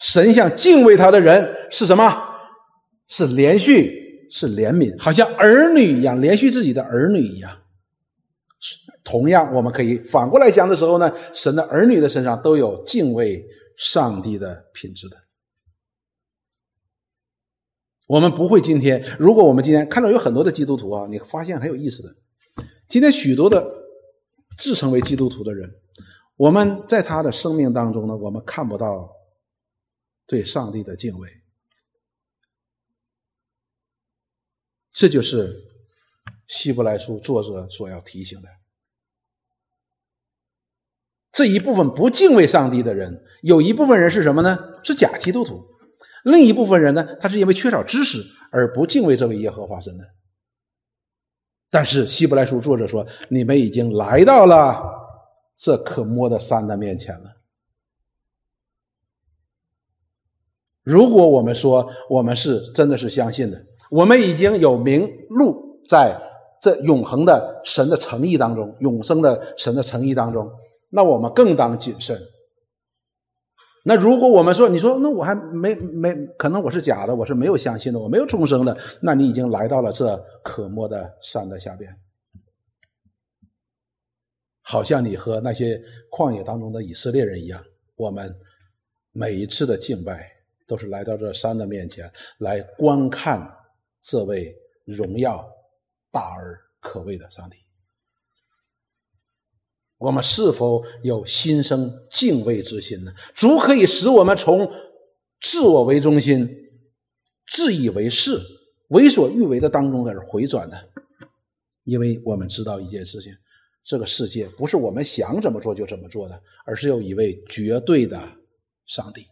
神像敬畏他的人是什么？是连续，是怜悯，好像儿女一样，连续自己的儿女一样。同样，我们可以反过来讲的时候呢，神的儿女的身上都有敬畏上帝的品质的。我们不会今天，如果我们今天看到有很多的基督徒啊，你发现很有意思的，今天许多的自称为基督徒的人，我们在他的生命当中呢，我们看不到对上帝的敬畏，这就是希伯来书作者所要提醒的。这一部分不敬畏上帝的人，有一部分人是什么呢？是假基督徒。另一部分人呢，他是因为缺少知识而不敬畏这位耶和华神的。但是希伯来书作者说：“你们已经来到了这可摸的山的面前了。”如果我们说我们是真的是相信的，我们已经有名录在这永恒的神的诚意当中，永生的神的诚意当中。那我们更当谨慎。那如果我们说，你说那我还没没可能我是假的，我是没有相信的，我没有重生的，那你已经来到了这可摸的山的下边，好像你和那些旷野当中的以色列人一样。我们每一次的敬拜，都是来到这山的面前来观看这位荣耀大而可畏的上帝。我们是否有心生敬畏之心呢？主可以使我们从自我为中心、自以为是、为所欲为的当中而回转呢？因为我们知道一件事情：这个世界不是我们想怎么做就怎么做的，而是有一位绝对的上帝，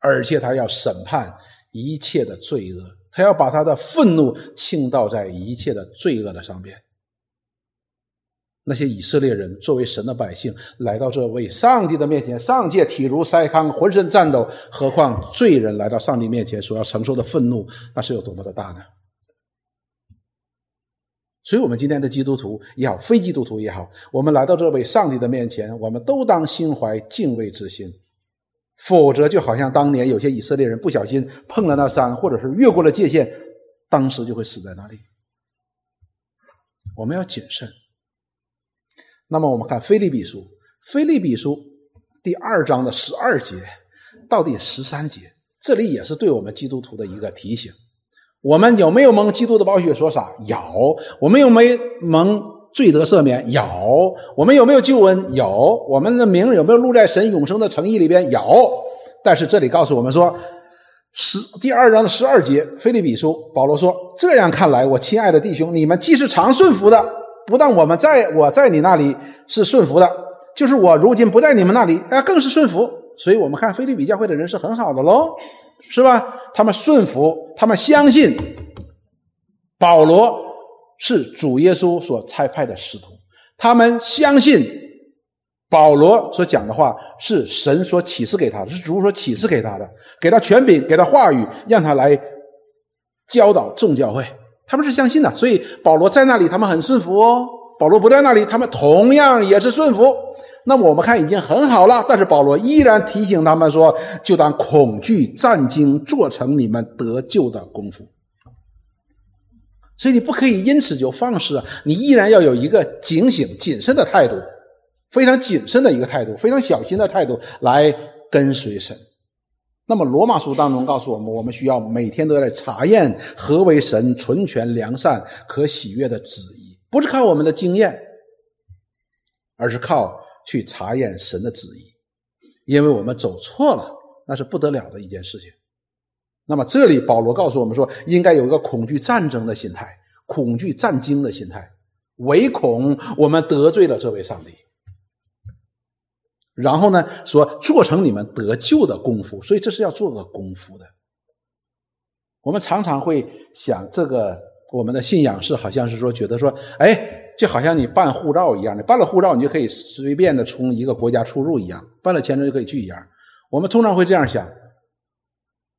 而且他要审判一切的罪恶，他要把他的愤怒倾倒在一切的罪恶的上边。那些以色列人作为神的百姓来到这位上帝的面前，上界体如筛糠，浑身颤抖。何况罪人来到上帝面前所要承受的愤怒，那是有多么的大呢？所以，我们今天的基督徒也好，非基督徒也好，我们来到这位上帝的面前，我们都当心怀敬畏之心。否则，就好像当年有些以色列人不小心碰了那山，或者是越过了界限，当时就会死在那里。我们要谨慎。那么，我们看《菲利比书》，《菲利比书》第二章的十二节到第十三节，这里也是对我们基督徒的一个提醒。我们有没有蒙基督的宝血所洒？有。我们有没有蒙罪得赦免？有。我们有没有救恩？有。我们的名有没有录在神永生的诚意里边？有。但是这里告诉我们说，十第二章的十二节，菲利比书，保罗说：“这样看来，我亲爱的弟兄，你们既是常顺服的，不但我们在我在你那里是顺服的，就是我如今不在你们那里，啊，更是顺服。所以，我们看菲利比教会的人是很好的喽。”是吧？他们顺服，他们相信保罗是主耶稣所差派的使徒，他们相信保罗所讲的话是神所启示给他的，是主所启示给他的，给他权柄，给他话语，让他来教导众教会。他们是相信的，所以保罗在那里，他们很顺服哦。保罗不在那里，他们同样也是顺服。那我们看已经很好了，但是保罗依然提醒他们说：“就当恐惧战惊，做成你们得救的功夫。”所以你不可以因此就放肆，你依然要有一个警醒、谨慎的态度，非常谨慎的一个态度，非常小心的态度来跟随神。那么罗马书当中告诉我们，我们需要每天都在查验何为神纯全、良善、可喜悦的旨意，不是靠我们的经验，而是靠。去查验神的旨意，因为我们走错了，那是不得了的一件事情。那么这里保罗告诉我们说，应该有一个恐惧战争的心态，恐惧战惊的心态，唯恐我们得罪了这位上帝。然后呢，说做成你们得救的功夫，所以这是要做个功夫的。我们常常会想，这个我们的信仰是好像是说，觉得说，哎。就好像你办护照一样，的办了护照，你就可以随便的从一个国家出入一样，办了签证就可以去一样。我们通常会这样想，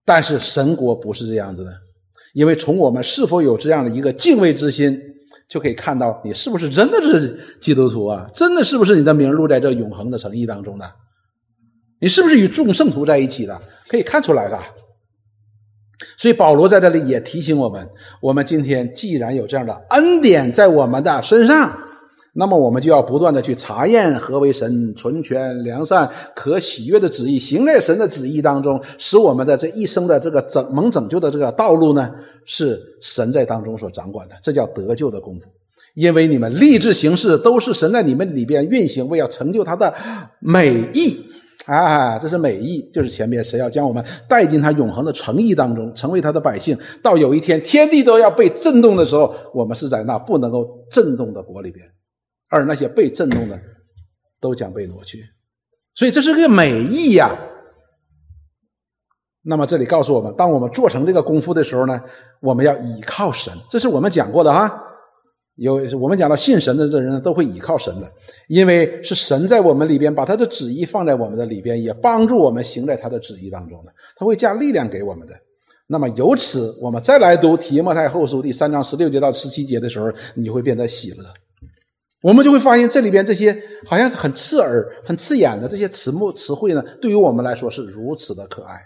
但是神国不是这样子的，因为从我们是否有这样的一个敬畏之心，就可以看到你是不是真的是基督徒啊？真的是不是你的名录在这永恒的诚意当中的？你是不是与众圣徒在一起的？可以看出来的。所以保罗在这里也提醒我们：我们今天既然有这样的恩典在我们的身上，那么我们就要不断的去查验何为神纯全、良善、可喜悦的旨意，行在神的旨意当中，使我们的这一生的这个拯蒙拯救的这个道路呢，是神在当中所掌管的。这叫得救的功夫。因为你们立志行事，都是神在你们里边运行，为要成就他的美意。啊，这是美意，就是前面谁要将我们带进他永恒的诚意当中，成为他的百姓，到有一天天地都要被震动的时候，我们是在那不能够震动的国里边，而那些被震动的都将被挪去，所以这是个美意呀。那么这里告诉我们，当我们做成这个功夫的时候呢，我们要倚靠神，这是我们讲过的哈。有我们讲到信神的这人都会倚靠神的，因为是神在我们里边把他的旨意放在我们的里边，也帮助我们行在他的旨意当中的，他会加力量给我们的。那么由此，我们再来读提摩太后书第三章十六节到十七节的时候，你会变得喜乐。我们就会发现这里边这些好像很刺耳、很刺眼的这些词目词汇呢，对于我们来说是如此的可爱。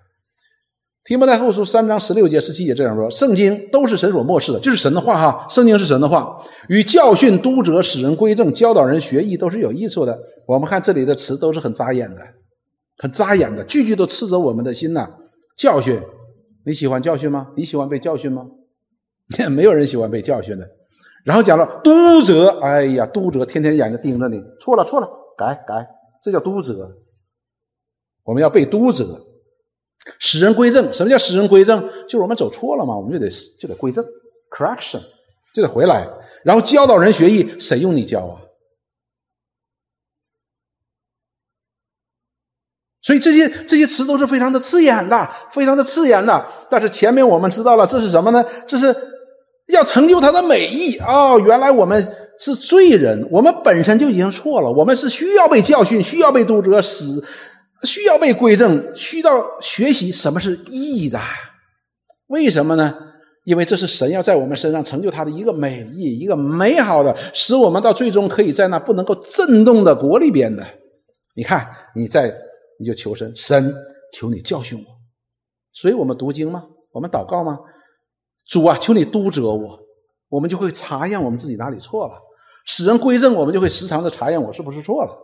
提摩太后书三章十六节、十七节这样说：圣经都是神所漠视的，就是神的话哈。圣经是神的话，与教训、督责、使人归正、教导人学艺，都是有益处的。我们看这里的词都是很扎眼的，很扎眼的，句句都刺着我们的心呐。教训，你喜欢教训吗？你喜欢被教训吗？没有人喜欢被教训的。然后讲了督责，哎呀，督责，天天眼睛盯着你，错了错了，改改，这叫督责。我们要被督责。使人归正，什么叫使人归正？就是我们走错了嘛，我们就得就得归正，correction，就得回来，然后教导人学艺，谁用你教啊？所以这些这些词都是非常的刺眼的，非常的刺眼的。但是前面我们知道了，这是什么呢？这是要成就他的美意。哦，原来我们是罪人，我们本身就已经错了，我们是需要被教训，需要被督责，使需要被归正，需要学习什么是义的。为什么呢？因为这是神要在我们身上成就他的一个美意，一个美好的，使我们到最终可以在那不能够震动的国里边的。你看，你在你就求神，神求你教训我。所以我们读经吗？我们祷告吗？主啊，求你督责我，我们就会查验我们自己哪里错了，使人归正，我们就会时常的查验我是不是错了。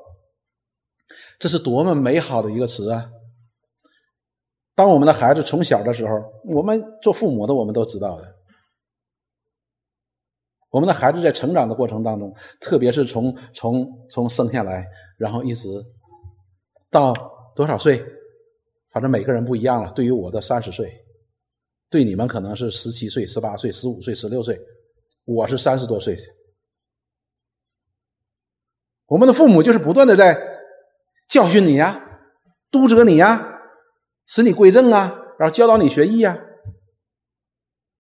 这是多么美好的一个词啊！当我们的孩子从小的时候，我们做父母的，我们都知道的。我们的孩子在成长的过程当中，特别是从从从生下来，然后一直到多少岁，反正每个人不一样了。对于我的三十岁，对你们可能是十七岁、十八岁、十五岁、十六岁，我是三十多岁。我们的父母就是不断的在教训你呀，督责你呀。使你归正啊，然后教导你学艺啊。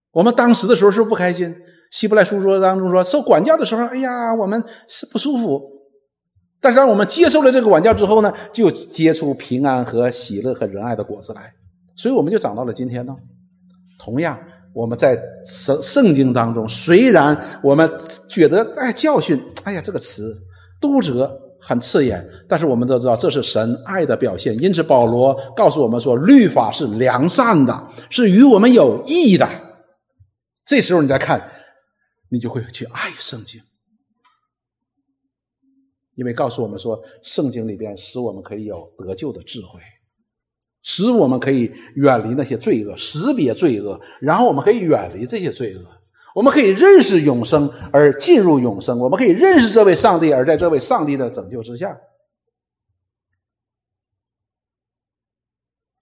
我们当时的时候是不开心？希伯来书说当中说，受管教的时候，哎呀，我们是不舒服。但是当我们接受了这个管教之后呢，就结出平安和喜乐和仁爱的果子来。所以我们就长到了今天呢。同样，我们在圣圣经当中，虽然我们觉得哎教训，哎呀这个词督责。很刺眼，但是我们都知道这是神爱的表现。因此，保罗告诉我们说，律法是良善的，是与我们有益的。这时候你再看，你就会去爱圣经，因为告诉我们说，圣经里边使我们可以有得救的智慧，使我们可以远离那些罪恶，识别罪恶，然后我们可以远离这些罪恶。我们可以认识永生而进入永生，我们可以认识这位上帝而在这位上帝的拯救之下。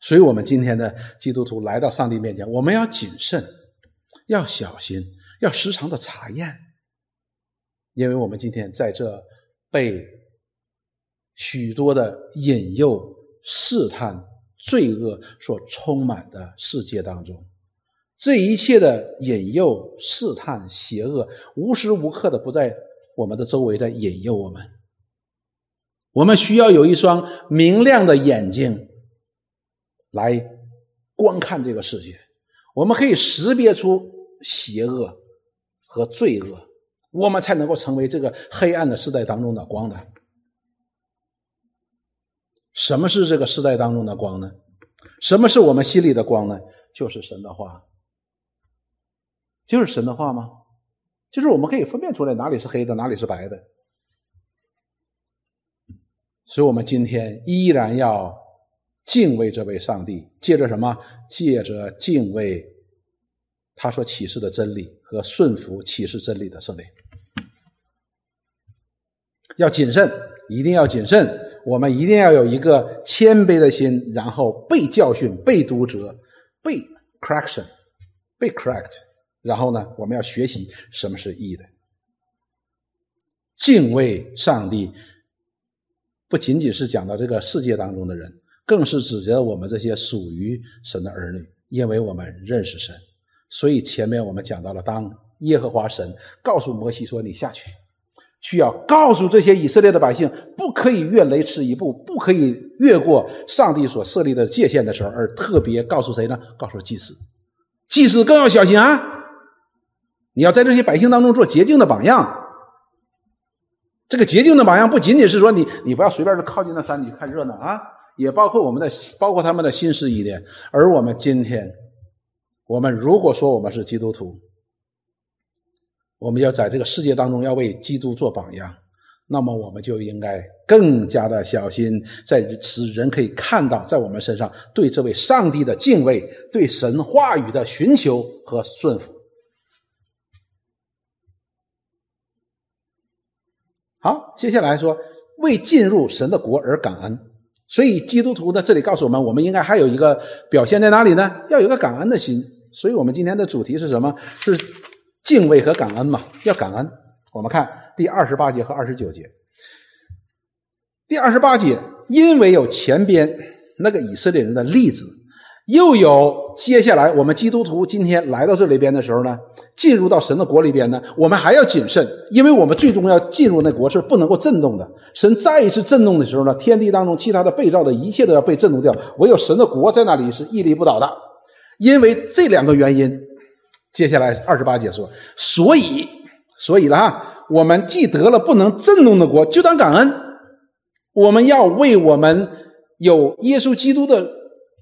所以，我们今天的基督徒来到上帝面前，我们要谨慎，要小心，要时常的查验，因为我们今天在这被许多的引诱、试探、罪恶所充满的世界当中。这一切的引诱、试探、邪恶，无时无刻的不在我们的周围，在引诱我们。我们需要有一双明亮的眼睛来观看这个世界，我们可以识别出邪恶和罪恶，我们才能够成为这个黑暗的时代当中的光的。什么是这个时代当中的光呢？什么是我们心里的光呢？就是神的话。就是神的话吗？就是我们可以分辨出来哪里是黑的，哪里是白的。所以，我们今天依然要敬畏这位上帝，借着什么？借着敬畏他所启示的真理和顺服启示真理的圣灵。要谨慎，一定要谨慎。我们一定要有一个谦卑的心，然后被教训、被督责、被 correction、被 correct。然后呢，我们要学习什么是义的，敬畏上帝，不仅仅是讲到这个世界当中的人，更是指责我们这些属于神的儿女，因为我们认识神。所以前面我们讲到了，当耶和华神告诉摩西说：“你下去，需要告诉这些以色列的百姓，不可以越雷池一步，不可以越过上帝所设立的界限的时候，而特别告诉谁呢？告诉祭司，祭司更要小心啊！”你要在这些百姓当中做洁净的榜样。这个洁净的榜样不仅仅是说你，你不要随便的靠近那山里去看热闹啊，也包括我们的，包括他们的心思意念。而我们今天，我们如果说我们是基督徒，我们要在这个世界当中要为基督做榜样，那么我们就应该更加的小心，在使人可以看到在我们身上对这位上帝的敬畏，对神话语的寻求和顺服。好，接下来说为进入神的国而感恩。所以基督徒呢，这里告诉我们，我们应该还有一个表现在哪里呢？要有一个感恩的心。所以我们今天的主题是什么？是敬畏和感恩嘛？要感恩。我们看第二十八节和二十九节。第二十八节，因为有前边那个以色列人的例子，又有接下来我们基督徒今天来到这里边的时候呢，进入到神的国里边呢，我们还要谨慎，因为我们最终要进入那国是不能够震动的。神再一次震动的时候呢，天地当中其他的被造的一切都要被震动掉，唯有神的国在那里是屹立不倒的。因为这两个原因，接下来二十八节说，所以，所以了哈，我们既得了不能震动的国，就当感恩。我们要为我们有耶稣基督的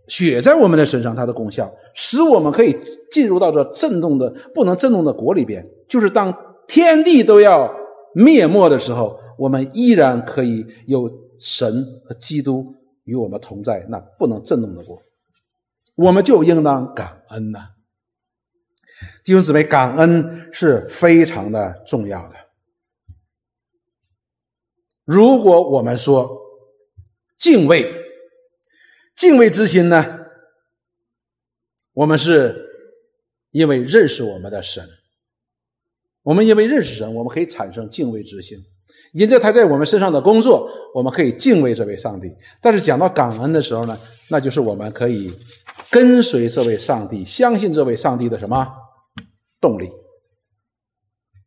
血在我们的身上，它的功效，使我们可以进入到这震动的不能震动的国里边。就是当天地都要灭没的时候，我们依然可以有神和基督与我们同在，那不能震动的国。我们就应当感恩呐，弟兄姊妹，感恩是非常的重要的。如果我们说敬畏、敬畏之心呢，我们是因为认识我们的神，我们因为认识神，我们可以产生敬畏之心，因着他在我们身上的工作，我们可以敬畏这位上帝。但是讲到感恩的时候呢，那就是我们可以。跟随这位上帝，相信这位上帝的什么动力？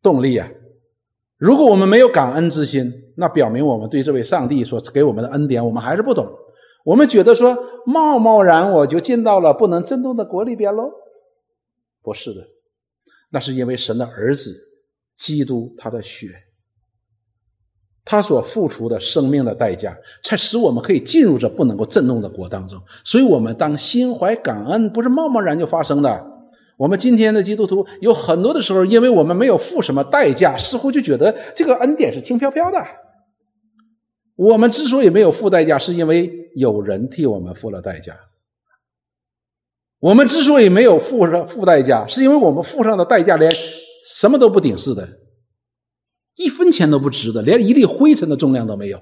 动力啊！如果我们没有感恩之心，那表明我们对这位上帝所给我们的恩典，我们还是不懂。我们觉得说，贸贸然我就进到了不能震动的国里边喽？不是的，那是因为神的儿子基督他的血。他所付出的生命的代价，才使我们可以进入这不能够震动的国当中。所以，我们当心怀感恩，不是贸贸然就发生的。我们今天的基督徒有很多的时候，因为我们没有付什么代价，似乎就觉得这个恩典是轻飘飘的。我们之所以没有付代价，是因为有人替我们付了代价。我们之所以没有付上付代价，是因为我们付上的代价连什么都不顶似的。一分钱都不值的，连一粒灰尘的重量都没有。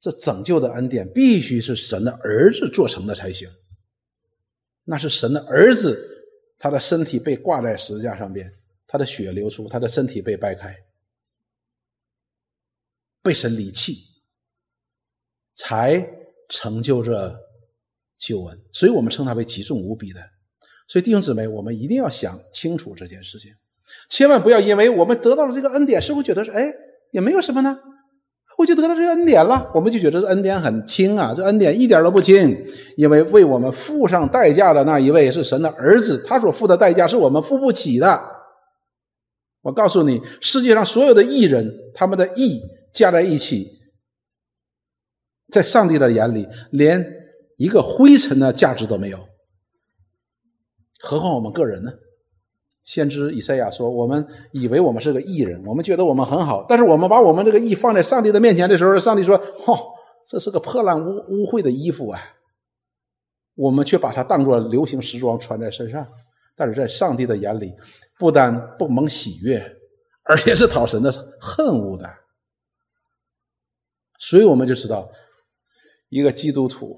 这拯救的恩典必须是神的儿子做成的才行。那是神的儿子，他的身体被挂在十字架上边，他的血流出，他的身体被掰开，被神离弃，才成就这救恩。所以我们称他为极重无比的。所以弟兄姊妹，我们一定要想清楚这件事情。千万不要因为我们得到了这个恩典，是否觉得是哎也没有什么呢？我就得到这恩典了，我们就觉得这恩典很轻啊，这恩典一点都不轻，因为为我们付上代价的那一位是神的儿子，他所付的代价是我们付不起的。我告诉你，世界上所有的艺人，他们的义加在一起，在上帝的眼里连一个灰尘的价值都没有，何况我们个人呢？先知以赛亚说：“我们以为我们是个异人，我们觉得我们很好，但是我们把我们这个义放在上帝的面前的时候，上帝说：‘嚯，这是个破烂污污秽的衣服啊！’我们却把它当作流行时装穿在身上，但是在上帝的眼里，不但不蒙喜悦，而且是讨神的恨恶的。所以我们就知道，一个基督徒，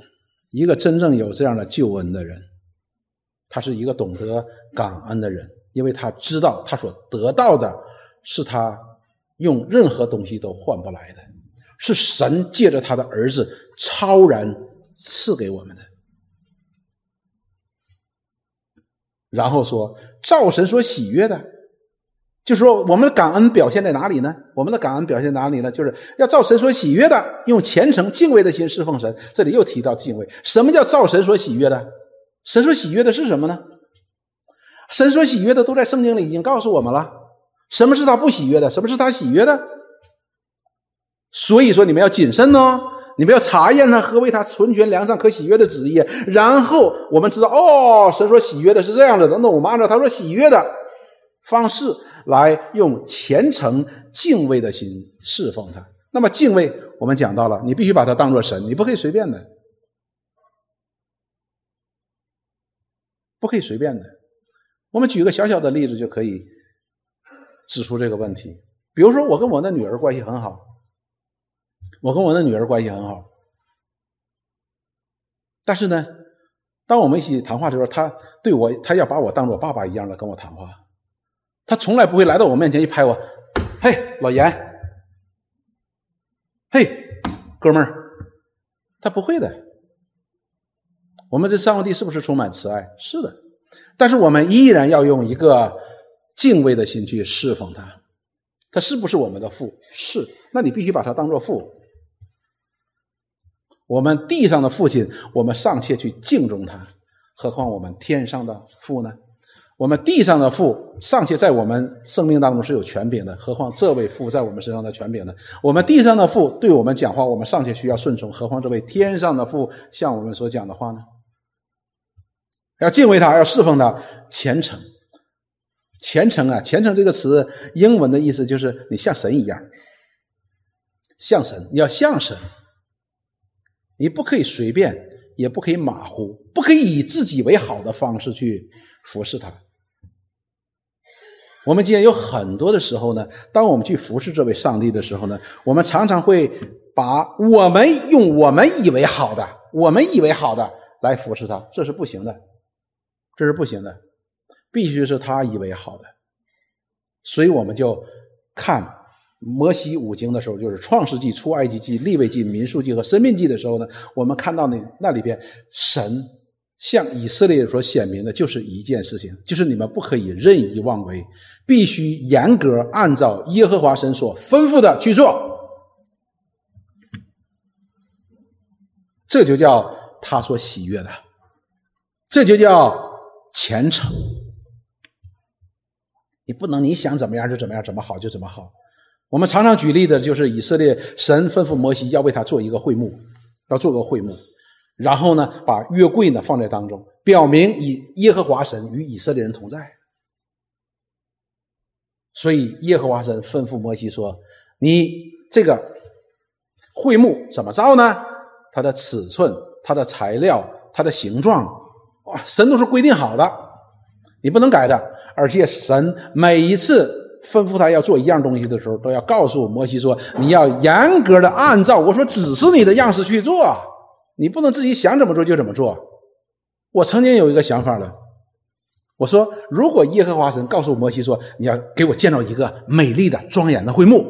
一个真正有这样的救恩的人，他是一个懂得感恩的人。”因为他知道，他所得到的是他用任何东西都换不来的，是神借着他的儿子超然赐给我们的。然后说，造神所喜悦的，就是说，我们的感恩表现在哪里呢？我们的感恩表现在哪里呢？就是要造神所喜悦的，用虔诚敬畏的心侍奉神。这里又提到敬畏，什么叫造神所喜悦的？神所喜悦的是什么呢？神所喜悦的都在圣经里已经告诉我们了，什么是他不喜悦的，什么是他喜悦的。所以说你们要谨慎哦，你们要查验他何为他纯全良善可喜悦的旨意。然后我们知道，哦，神所喜悦的是这样的，那我们按照他说喜悦的方式来用虔诚敬畏的心侍奉他。那么敬畏，我们讲到了，你必须把它当做神，你不可以随便的，不可以随便的。我们举个小小的例子就可以指出这个问题。比如说，我跟我的女儿关系很好，我跟我的女儿关系很好，但是呢，当我们一起谈话的时候，她对我，她要把我当做爸爸一样的跟我谈话，她从来不会来到我面前一拍我，嘿，老严，嘿，哥们儿，她不会的。我们这上帝是不是充满慈爱？是的，但是我们依然要用一个敬畏的心去侍奉他。他是不是我们的父？是，那你必须把他当做父。我们地上的父亲，我们尚且去敬重他，何况我们天上的父呢？我们地上的父尚且在我们生命当中是有权柄的，何况这位父在我们身上的权柄呢？我们地上的父对我们讲话，我们尚且需要顺从，何况这位天上的父向我们所讲的话呢？要敬畏他，要侍奉他，虔诚，虔诚啊！虔诚这个词，英文的意思就是你像神一样，像神，你要像神，你不可以随便，也不可以马虎，不可以以自己为好的方式去服侍他。我们今天有很多的时候呢，当我们去服侍这位上帝的时候呢，我们常常会把我们用我们以为好的、我们以为好的来服侍他，这是不行的，这是不行的，必须是他以为好的。所以我们就看摩西五经的时候，就是创世纪、出埃及记、立位记、民数记和生命记的时候呢，我们看到那那里边神。向以色列所显明的就是一件事情，就是你们不可以任意妄为，必须严格按照耶和华神所吩咐的去做。这就叫他所喜悦的，这就叫虔诚。你不能你想怎么样就怎么样，怎么好就怎么好。我们常常举例的就是以色列神吩咐摩西要为他做一个会幕，要做个会幕。然后呢，把约柜呢放在当中，表明以耶和华神与以色列人同在。所以耶和华神吩咐摩西说：“你这个会幕怎么造呢？它的尺寸、它的材料、它的形状，神都是规定好的，你不能改的。而且神每一次吩咐他要做一样东西的时候，都要告诉摩西说：你要严格的按照我说指示你的样式去做。”你不能自己想怎么做就怎么做。我曾经有一个想法了，我说，如果耶和华神告诉摩西说，你要给我建造一个美丽的、庄严的会幕，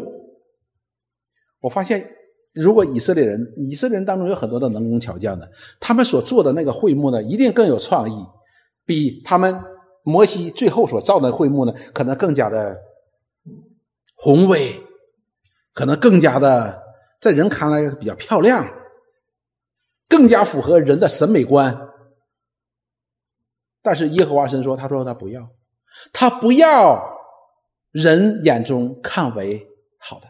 我发现，如果以色列人，以色列人当中有很多的能工巧匠的，他们所做的那个会幕呢，一定更有创意，比他们摩西最后所造的会幕呢，可能更加的宏伟，可能更加的在人看来比较漂亮。更加符合人的审美观，但是耶和华神说：“他说他不要，他不要人眼中看为好的，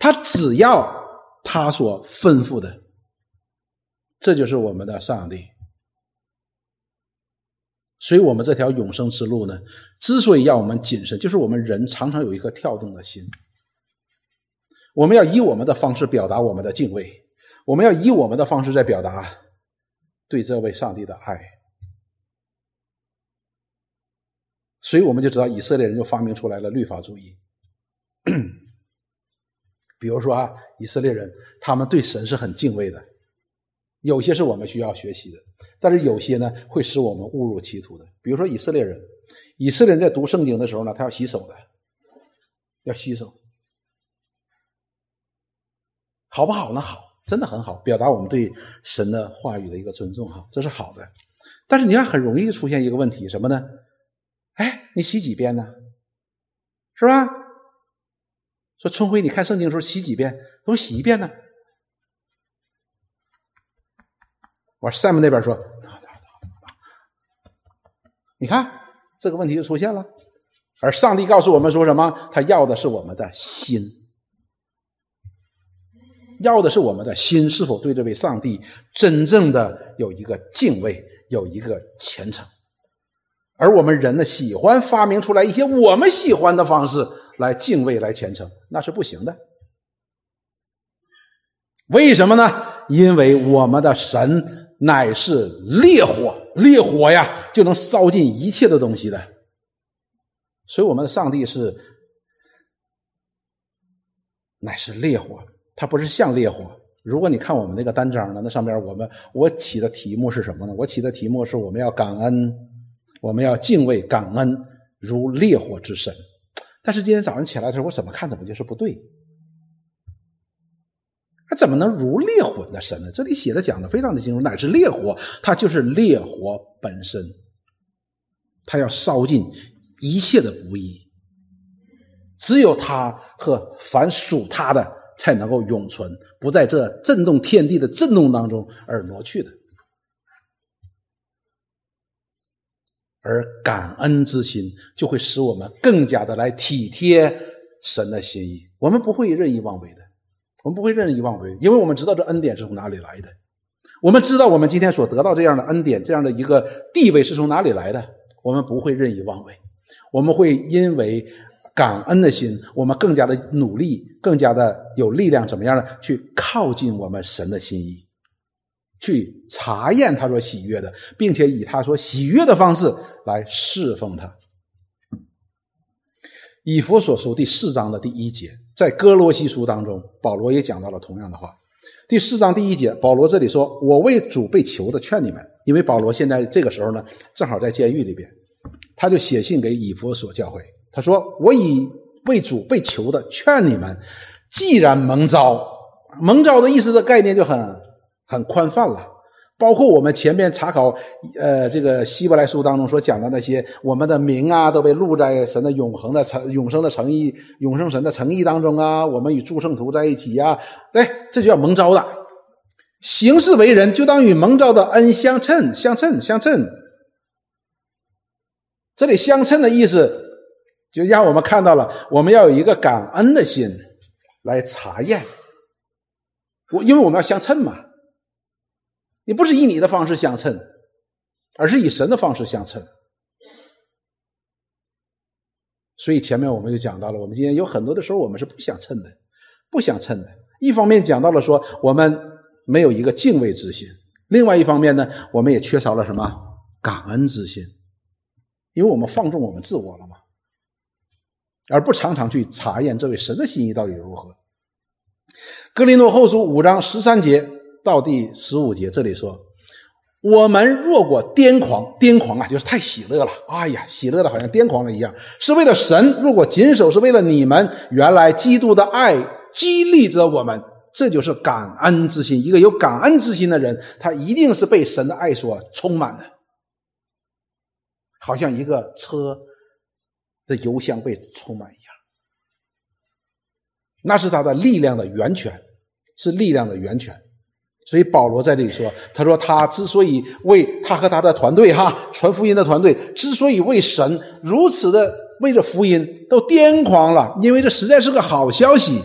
他只要他所吩咐的。”这就是我们的上帝。所以，我们这条永生之路呢，之所以要我们谨慎，就是我们人常常有一颗跳动的心，我们要以我们的方式表达我们的敬畏。我们要以我们的方式在表达对这位上帝的爱，所以我们就知道以色列人就发明出来了律法主义。比如说啊，以色列人他们对神是很敬畏的，有些是我们需要学习的，但是有些呢会使我们误入歧途的。比如说以色列人，以色列人在读圣经的时候呢，他要洗手的，要洗手，好不好呢？好。真的很好，表达我们对神的话语的一个尊重，哈，这是好的。但是你看，很容易出现一个问题，什么呢？哎，你洗几遍呢？是吧？说春辉，你看圣经的时候洗几遍？都洗一遍呢。我说 Sam 那边说，你看这个问题就出现了。而上帝告诉我们说什么？他要的是我们的心。要的是我们的心是否对这位上帝真正的有一个敬畏，有一个虔诚，而我们人呢，喜欢发明出来一些我们喜欢的方式来敬畏、来虔诚，那是不行的。为什么呢？因为我们的神乃是烈火，烈火呀就能烧尽一切的东西的，所以我们的上帝是乃是烈火。它不是像烈火。如果你看我们那个单张呢，那上边我们我起的题目是什么呢？我起的题目是我们要感恩，我们要敬畏感恩如烈火之神。但是今天早上起来的时候，我怎么看怎么就是不对。他怎么能如烈火的神呢？这里写的讲的非常的清楚，乃是烈火，它就是烈火本身，它要烧尽一切的不义，只有他和凡属他的才能够永存，不在这震动天地的震动当中而挪去的。而感恩之心就会使我们更加的来体贴神的心意，我们不会任意妄为的，我们不会任意妄为，因为我们知道这恩典是从哪里来的，我们知道我们今天所得到这样的恩典，这样的一个地位是从哪里来的，我们不会任意妄为，我们会因为感恩的心，我们更加的努力，更加的有力量，怎么样呢？去靠近我们神的心意。去查验他所喜悦的，并且以他所喜悦的方式来侍奉他。以佛所书第四章的第一节，在哥罗西书当中，保罗也讲到了同样的话。第四章第一节，保罗这里说：“我为主被囚的，劝你们。”因为保罗现在这个时候呢，正好在监狱里边，他就写信给以佛所教会，他说：“我以为主被囚的，劝你们，既然蒙召，蒙召的意思的概念就很。”很宽泛了，包括我们前面查考，呃，这个希伯来书当中所讲的那些，我们的名啊，都被录在神的永恒的诚、永生的诚意、永生神的诚意当中啊。我们与诸圣徒在一起呀，哎，这就叫蒙召的。行事为人，就当与蒙召的恩相称、相称、相称。这里相称的意思，就让我们看到了，我们要有一个感恩的心来查验。我因为我们要相称嘛。你不是以你的方式相称，而是以神的方式相称。所以前面我们就讲到了，我们今天有很多的时候我们是不相称的，不相称的。一方面讲到了说我们没有一个敬畏之心，另外一方面呢，我们也缺少了什么感恩之心，因为我们放纵我们自我了嘛，而不常常去查验这位神的心意到底如何。格林诺后书五章十三节。到第十五节，这里说：“我们若果癫狂，癫狂啊，就是太喜乐了。哎呀，喜乐的好像癫狂了一样，是为了神；如果谨守，是为了你们。原来基督的爱激励着我们，这就是感恩之心。一个有感恩之心的人，他一定是被神的爱所充满的，好像一个车的油箱被充满一样。那是他的力量的源泉，是力量的源泉。”所以保罗在这里说：“他说他之所以为他和他的团队哈 传福音的团队之所以为神如此的为了福音都癫狂了，因为这实在是个好消息。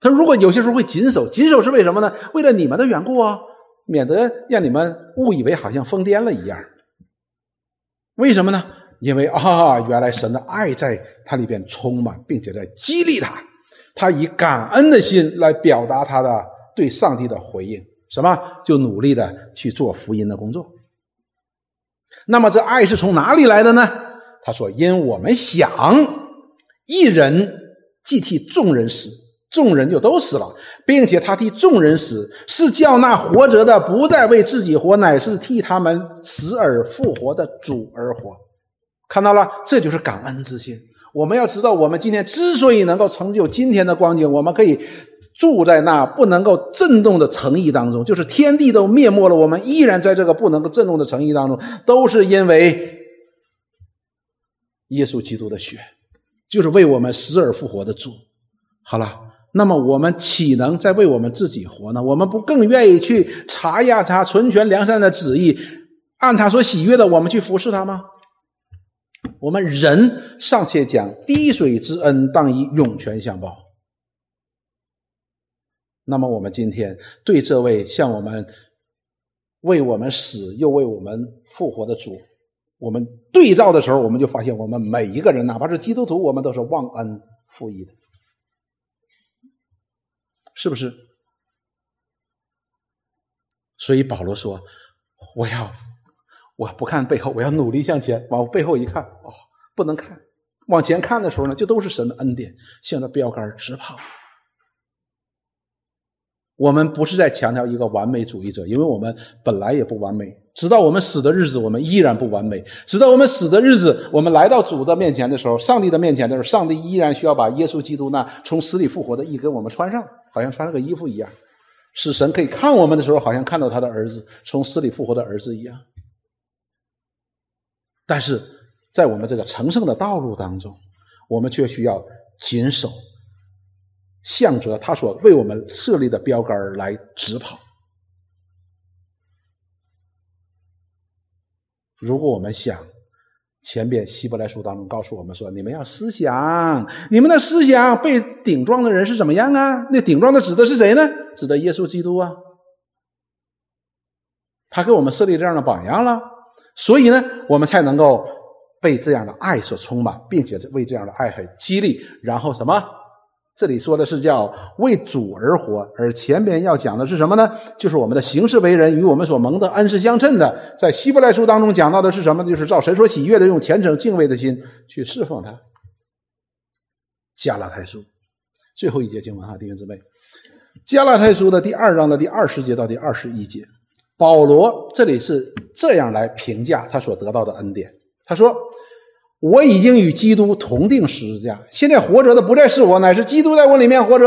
他如果有些时候会谨守，谨守是为什么呢？为了你们的缘故啊，免得让你们误以为好像疯癫了一样。为什么呢？因为啊，原来神的爱在他里边充满，并且在激励他，他以感恩的心来表达他的。”对上帝的回应，什么就努力的去做福音的工作。那么这爱是从哪里来的呢？他说：“因我们想，一人既替众人死，众人就都死了，并且他替众人死，是叫那活着的不再为自己活，乃是替他们死而复活的主而活。”看到了，这就是感恩之心。我们要知道，我们今天之所以能够成就今天的光景，我们可以。住在那不能够震动的诚意当中，就是天地都灭没了，我们依然在这个不能够震动的诚意当中，都是因为耶稣基督的血，就是为我们死而复活的主。好了，那么我们岂能再为我们自己活呢？我们不更愿意去查验他纯全良善的旨意，按他所喜悦的，我们去服侍他吗？我们人尚且讲滴水之恩，当以涌泉相报。那么我们今天对这位向我们为我们死又为我们复活的主，我们对照的时候，我们就发现，我们每一个人，哪怕是基督徒，我们都是忘恩负义的，是不是？所以保罗说：“我要我不看背后，我要努力向前。往背后一看，哦，不能看；往前看的时候呢，就都是神的恩典，向着标杆直跑。”我们不是在强调一个完美主义者，因为我们本来也不完美。直到我们死的日子，我们依然不完美。直到我们死的日子，我们来到主的面前的时候，上帝的面前的时候，上帝依然需要把耶稣基督那从死里复活的义给我们穿上。好像穿了个衣服一样，使神可以看我们的时候，好像看到他的儿子从死里复活的儿子一样。但是在我们这个成圣的道路当中，我们却需要谨守，向着他所为我们设立的标杆来直跑。如果我们想前边希伯来书当中告诉我们说，你们要思想，你们的思想被顶撞的人是怎么样啊？那顶撞的指的是谁呢？指的耶稣基督啊，他给我们设立这样的榜样了，所以呢，我们才能够被这样的爱所充满，并且为这样的爱很激励，然后什么？这里说的是叫为主而活，而前边要讲的是什么呢？就是我们的行事为人与我们所蒙的恩是相称的。在希伯来书当中讲到的是什么？就是照神所喜悦的，用虔诚敬畏的心去侍奉他。加拉太书最后一节经文哈，弟兄姊妹，加拉太书的第二章的第二十节到第二十一节，保罗这里是这样来评价他所得到的恩典，他说。我已经与基督同定十字架，现在活着的不再是我，乃是基督在我里面活着。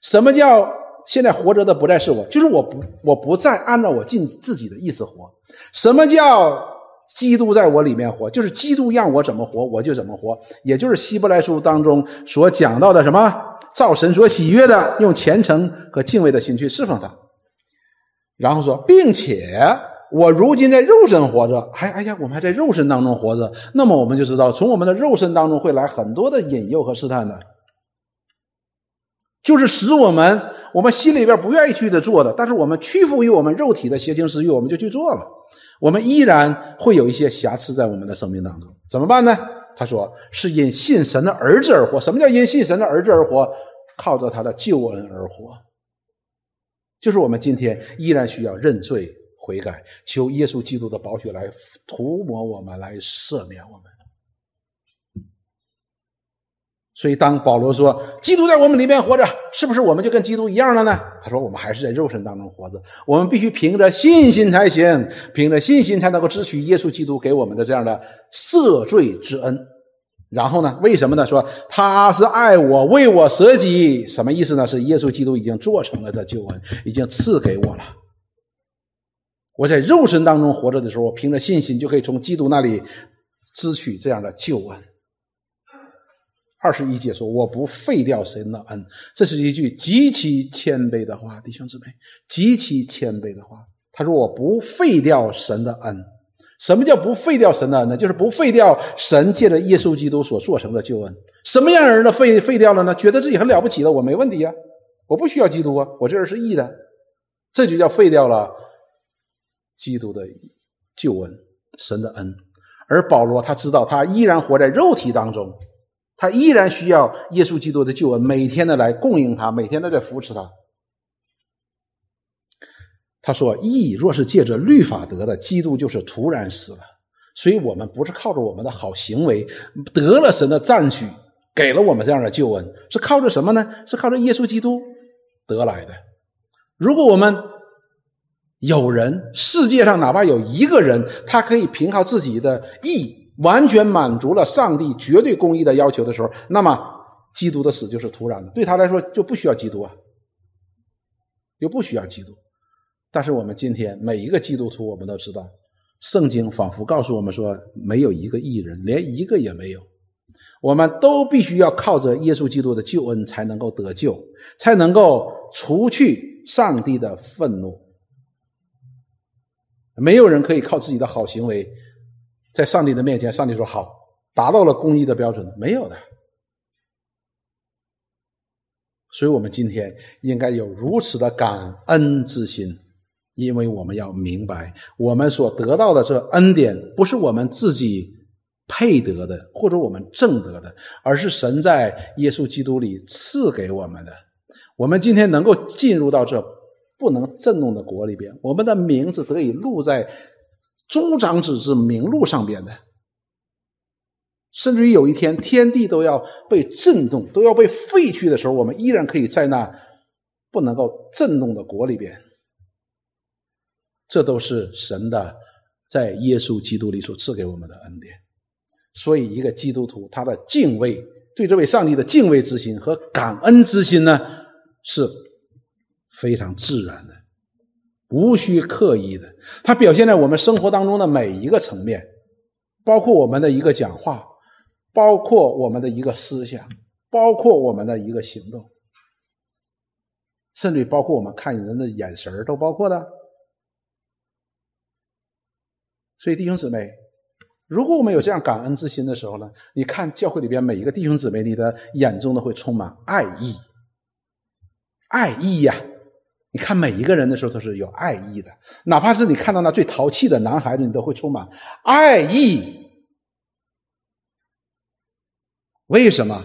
什么叫现在活着的不再是我？就是我不我不再按照我尽自己的意思活。什么叫基督在我里面活？就是基督让我怎么活，我就怎么活。也就是希伯来书当中所讲到的什么，造神所喜悦的，用虔诚和敬畏的心去侍奉他。然后说，并且。我如今在肉身活着，还哎呀，我们还在肉身当中活着，那么我们就知道，从我们的肉身当中会来很多的引诱和试探的，就是使我们我们心里边不愿意去的做的，但是我们屈服于我们肉体的邪情私欲，我们就去做了，我们依然会有一些瑕疵在我们的生命当中，怎么办呢？他说是因信神的儿子而活。什么叫因信神的儿子而活？靠着他的救恩而活，就是我们今天依然需要认罪。悔改，求耶稣基督的宝血来涂抹我们，来赦免我们。所以，当保罗说基督在我们里面活着，是不是我们就跟基督一样了呢？他说，我们还是在肉身当中活着，我们必须凭着信心才行，凭着信心才能够支取耶稣基督给我们的这样的赦罪之恩。然后呢？为什么呢？说他是爱我，为我舍己，什么意思呢？是耶稣基督已经做成了这救恩，已经赐给我了。我在肉身当中活着的时候，凭着信心就可以从基督那里支取这样的救恩。二十一节说：“我不废掉神的恩。”这是一句极其谦卑的话，弟兄姊妹，极其谦卑的话。他说：“我不废掉神的恩。”什么叫不废掉神的恩呢？就是不废掉神借着耶稣基督所做成的救恩。什么样人呢废废掉了呢？觉得自己很了不起的，我没问题呀，我不需要基督啊，我这人是义的，这就叫废掉了。基督的救恩，神的恩，而保罗他知道他依然活在肉体当中，他依然需要耶稣基督的救恩，每天的来供应他，每天都在扶持他。他说：“义若是借着律法得的，基督就是突然死了。所以，我们不是靠着我们的好行为得了神的赞许，给了我们这样的救恩，是靠着什么呢？是靠着耶稣基督得来的。如果我们……有人，世界上哪怕有一个人，他可以凭靠自己的义，完全满足了上帝绝对公义的要求的时候，那么基督的死就是突然的，对他来说就不需要基督啊，就不需要基督。但是我们今天每一个基督徒，我们都知道，圣经仿佛告诉我们说，没有一个义人，连一个也没有，我们都必须要靠着耶稣基督的救恩才能够得救，才能够除去上帝的愤怒。没有人可以靠自己的好行为，在上帝的面前，上帝说好，达到了公义的标准，没有的。所以，我们今天应该有如此的感恩之心，因为我们要明白，我们所得到的这恩典，不是我们自己配得的，或者我们挣得的，而是神在耶稣基督里赐给我们的。我们今天能够进入到这。不能震动的国里边，我们的名字得以录在诸长子之名录上边的，甚至于有一天天地都要被震动，都要被废去的时候，我们依然可以在那不能够震动的国里边。这都是神的在耶稣基督里所赐给我们的恩典。所以，一个基督徒他的敬畏，对这位上帝的敬畏之心和感恩之心呢？是非常自然的，无需刻意的。它表现在我们生活当中的每一个层面，包括我们的一个讲话，包括我们的一个思想，包括我们的一个行动，甚至包括我们看人的眼神都包括的。所以，弟兄姊妹。如果我们有这样感恩之心的时候呢？你看教会里边每一个弟兄姊妹，你的眼中都会充满爱意，爱意呀！你看每一个人的时候都是有爱意的，哪怕是你看到那最淘气的男孩子，你都会充满爱意。为什么？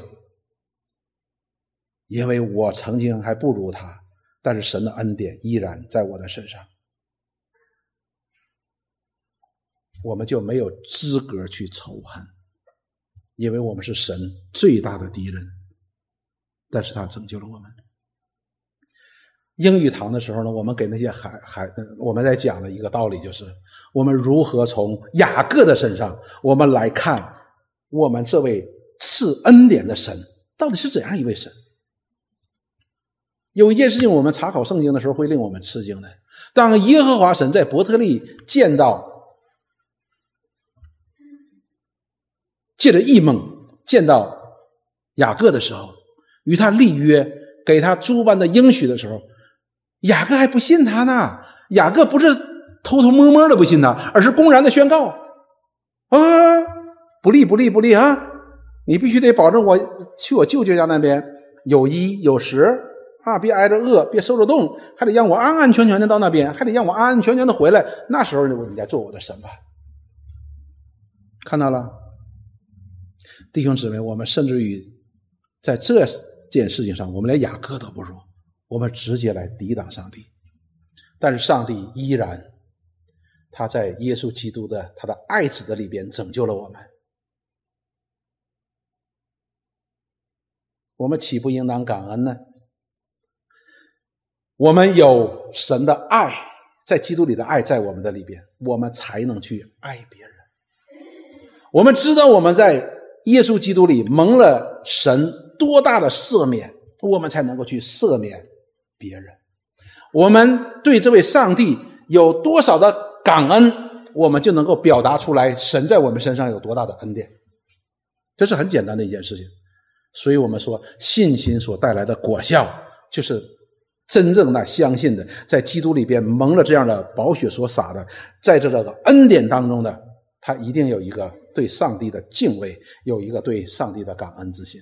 因为我曾经还不如他，但是神的恩典依然在我的身上。我们就没有资格去仇恨，因为我们是神最大的敌人。但是他拯救了我们。英语堂的时候呢，我们给那些孩孩我们在讲的一个道理就是：我们如何从雅各的身上，我们来看我们这位赐恩典的神到底是怎样一位神。有一件事情，我们查考圣经的时候会令我们吃惊的：当耶和华神在伯特利见到。借着异梦见到雅各的时候，与他立约，给他诸般的应许的时候，雅各还不信他呢。雅各不是偷偷摸摸的不信他，而是公然的宣告：啊，不利不利不利啊！你必须得保证我去我舅舅家那边有衣有食啊，别挨着饿，别受着冻，还得让我安安全全的到那边，还得让我安安全全的回来。那时候你再做我的审判。看到了。弟兄姊妹，我们甚至于在这件事情上，我们连雅各都不如，我们直接来抵挡上帝。但是上帝依然，他在耶稣基督的他的爱子的里边拯救了我们。我们岂不应当感恩呢？我们有神的爱，在基督里的爱在我们的里边，我们才能去爱别人。我们知道我们在。耶稣基督里蒙了神多大的赦免，我们才能够去赦免别人。我们对这位上帝有多少的感恩，我们就能够表达出来神在我们身上有多大的恩典。这是很简单的一件事情。所以我们说，信心所带来的果效，就是真正的相信的，在基督里边蒙了这样的宝血所洒的，在这个恩典当中的，他一定有一个。对上帝的敬畏，有一个对上帝的感恩之心，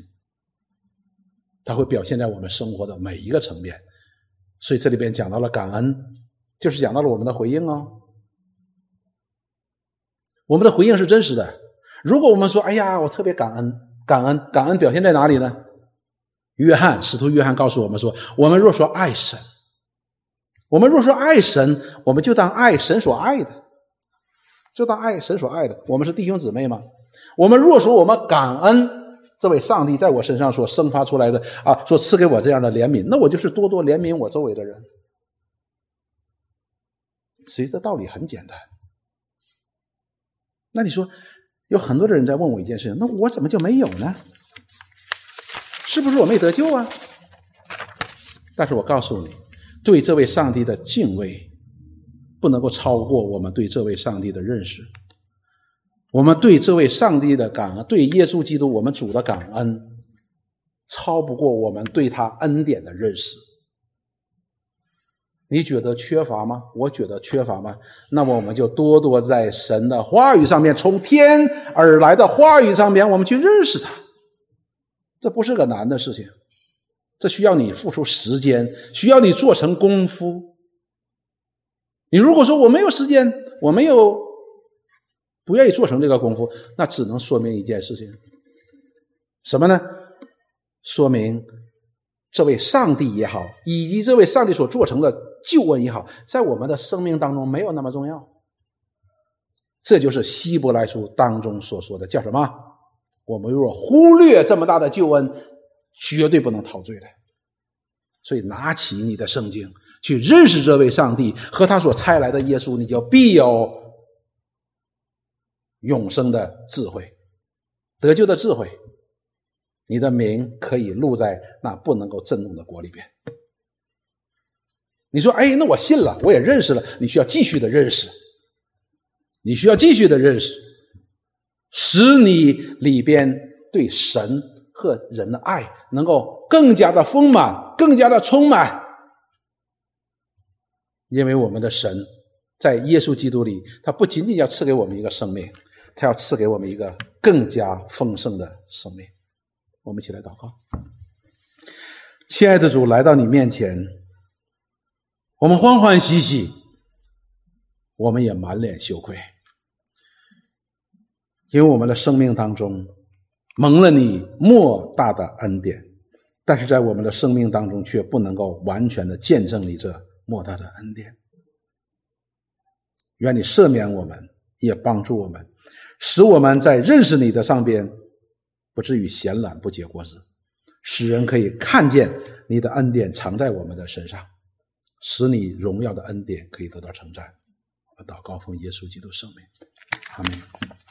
它会表现在我们生活的每一个层面。所以这里边讲到了感恩，就是讲到了我们的回应哦。我们的回应是真实的。如果我们说：“哎呀，我特别感恩，感恩，感恩”，表现在哪里呢？约翰使徒约翰告诉我们说：“我们若说爱神，我们若说爱神，我们就当爱神所爱的。”就当爱神所爱的，我们是弟兄姊妹吗？我们若说我们感恩这位上帝在我身上所生发出来的啊，所赐给我这样的怜悯，那我就是多多怜悯我周围的人。实际这道理很简单。那你说，有很多的人在问我一件事情，那我怎么就没有呢？是不是我没得救啊？但是我告诉你，对这位上帝的敬畏。不能够超过我们对这位上帝的认识，我们对这位上帝的感恩，对耶稣基督我们主的感恩，超不过我们对他恩典的认识。你觉得缺乏吗？我觉得缺乏吗？那么我们就多多在神的话语上面，从天而来的话语上面，我们去认识他。这不是个难的事情，这需要你付出时间，需要你做成功夫。你如果说我没有时间，我没有不愿意做成这个功夫，那只能说明一件事情，什么呢？说明这位上帝也好，以及这位上帝所做成的救恩也好，在我们的生命当中没有那么重要。这就是希伯来书当中所说的，叫什么？我们若忽略这么大的救恩，绝对不能陶醉的。所以，拿起你的圣经。去认识这位上帝和他所差来的耶稣，你就必有永生的智慧、得救的智慧。你的名可以录在那不能够震动的国里边。你说，哎，那我信了，我也认识了。你需要继续的认识，你需要继续的认识，使你里边对神和人的爱能够更加的丰满，更加的充满。因为我们的神在耶稣基督里，他不仅仅要赐给我们一个生命，他要赐给我们一个更加丰盛的生命。我们一起来祷告，亲爱的主，来到你面前，我们欢欢喜喜，我们也满脸羞愧，因为我们的生命当中蒙了你莫大的恩典，但是在我们的生命当中却不能够完全的见证你这。莫大的恩典，愿你赦免我们，也帮助我们，使我们在认识你的上边不至于闲懒不结果子，使人可以看见你的恩典藏在我们的身上，使你荣耀的恩典可以得到称赞。我祷告奉耶稣基督圣名，阿门。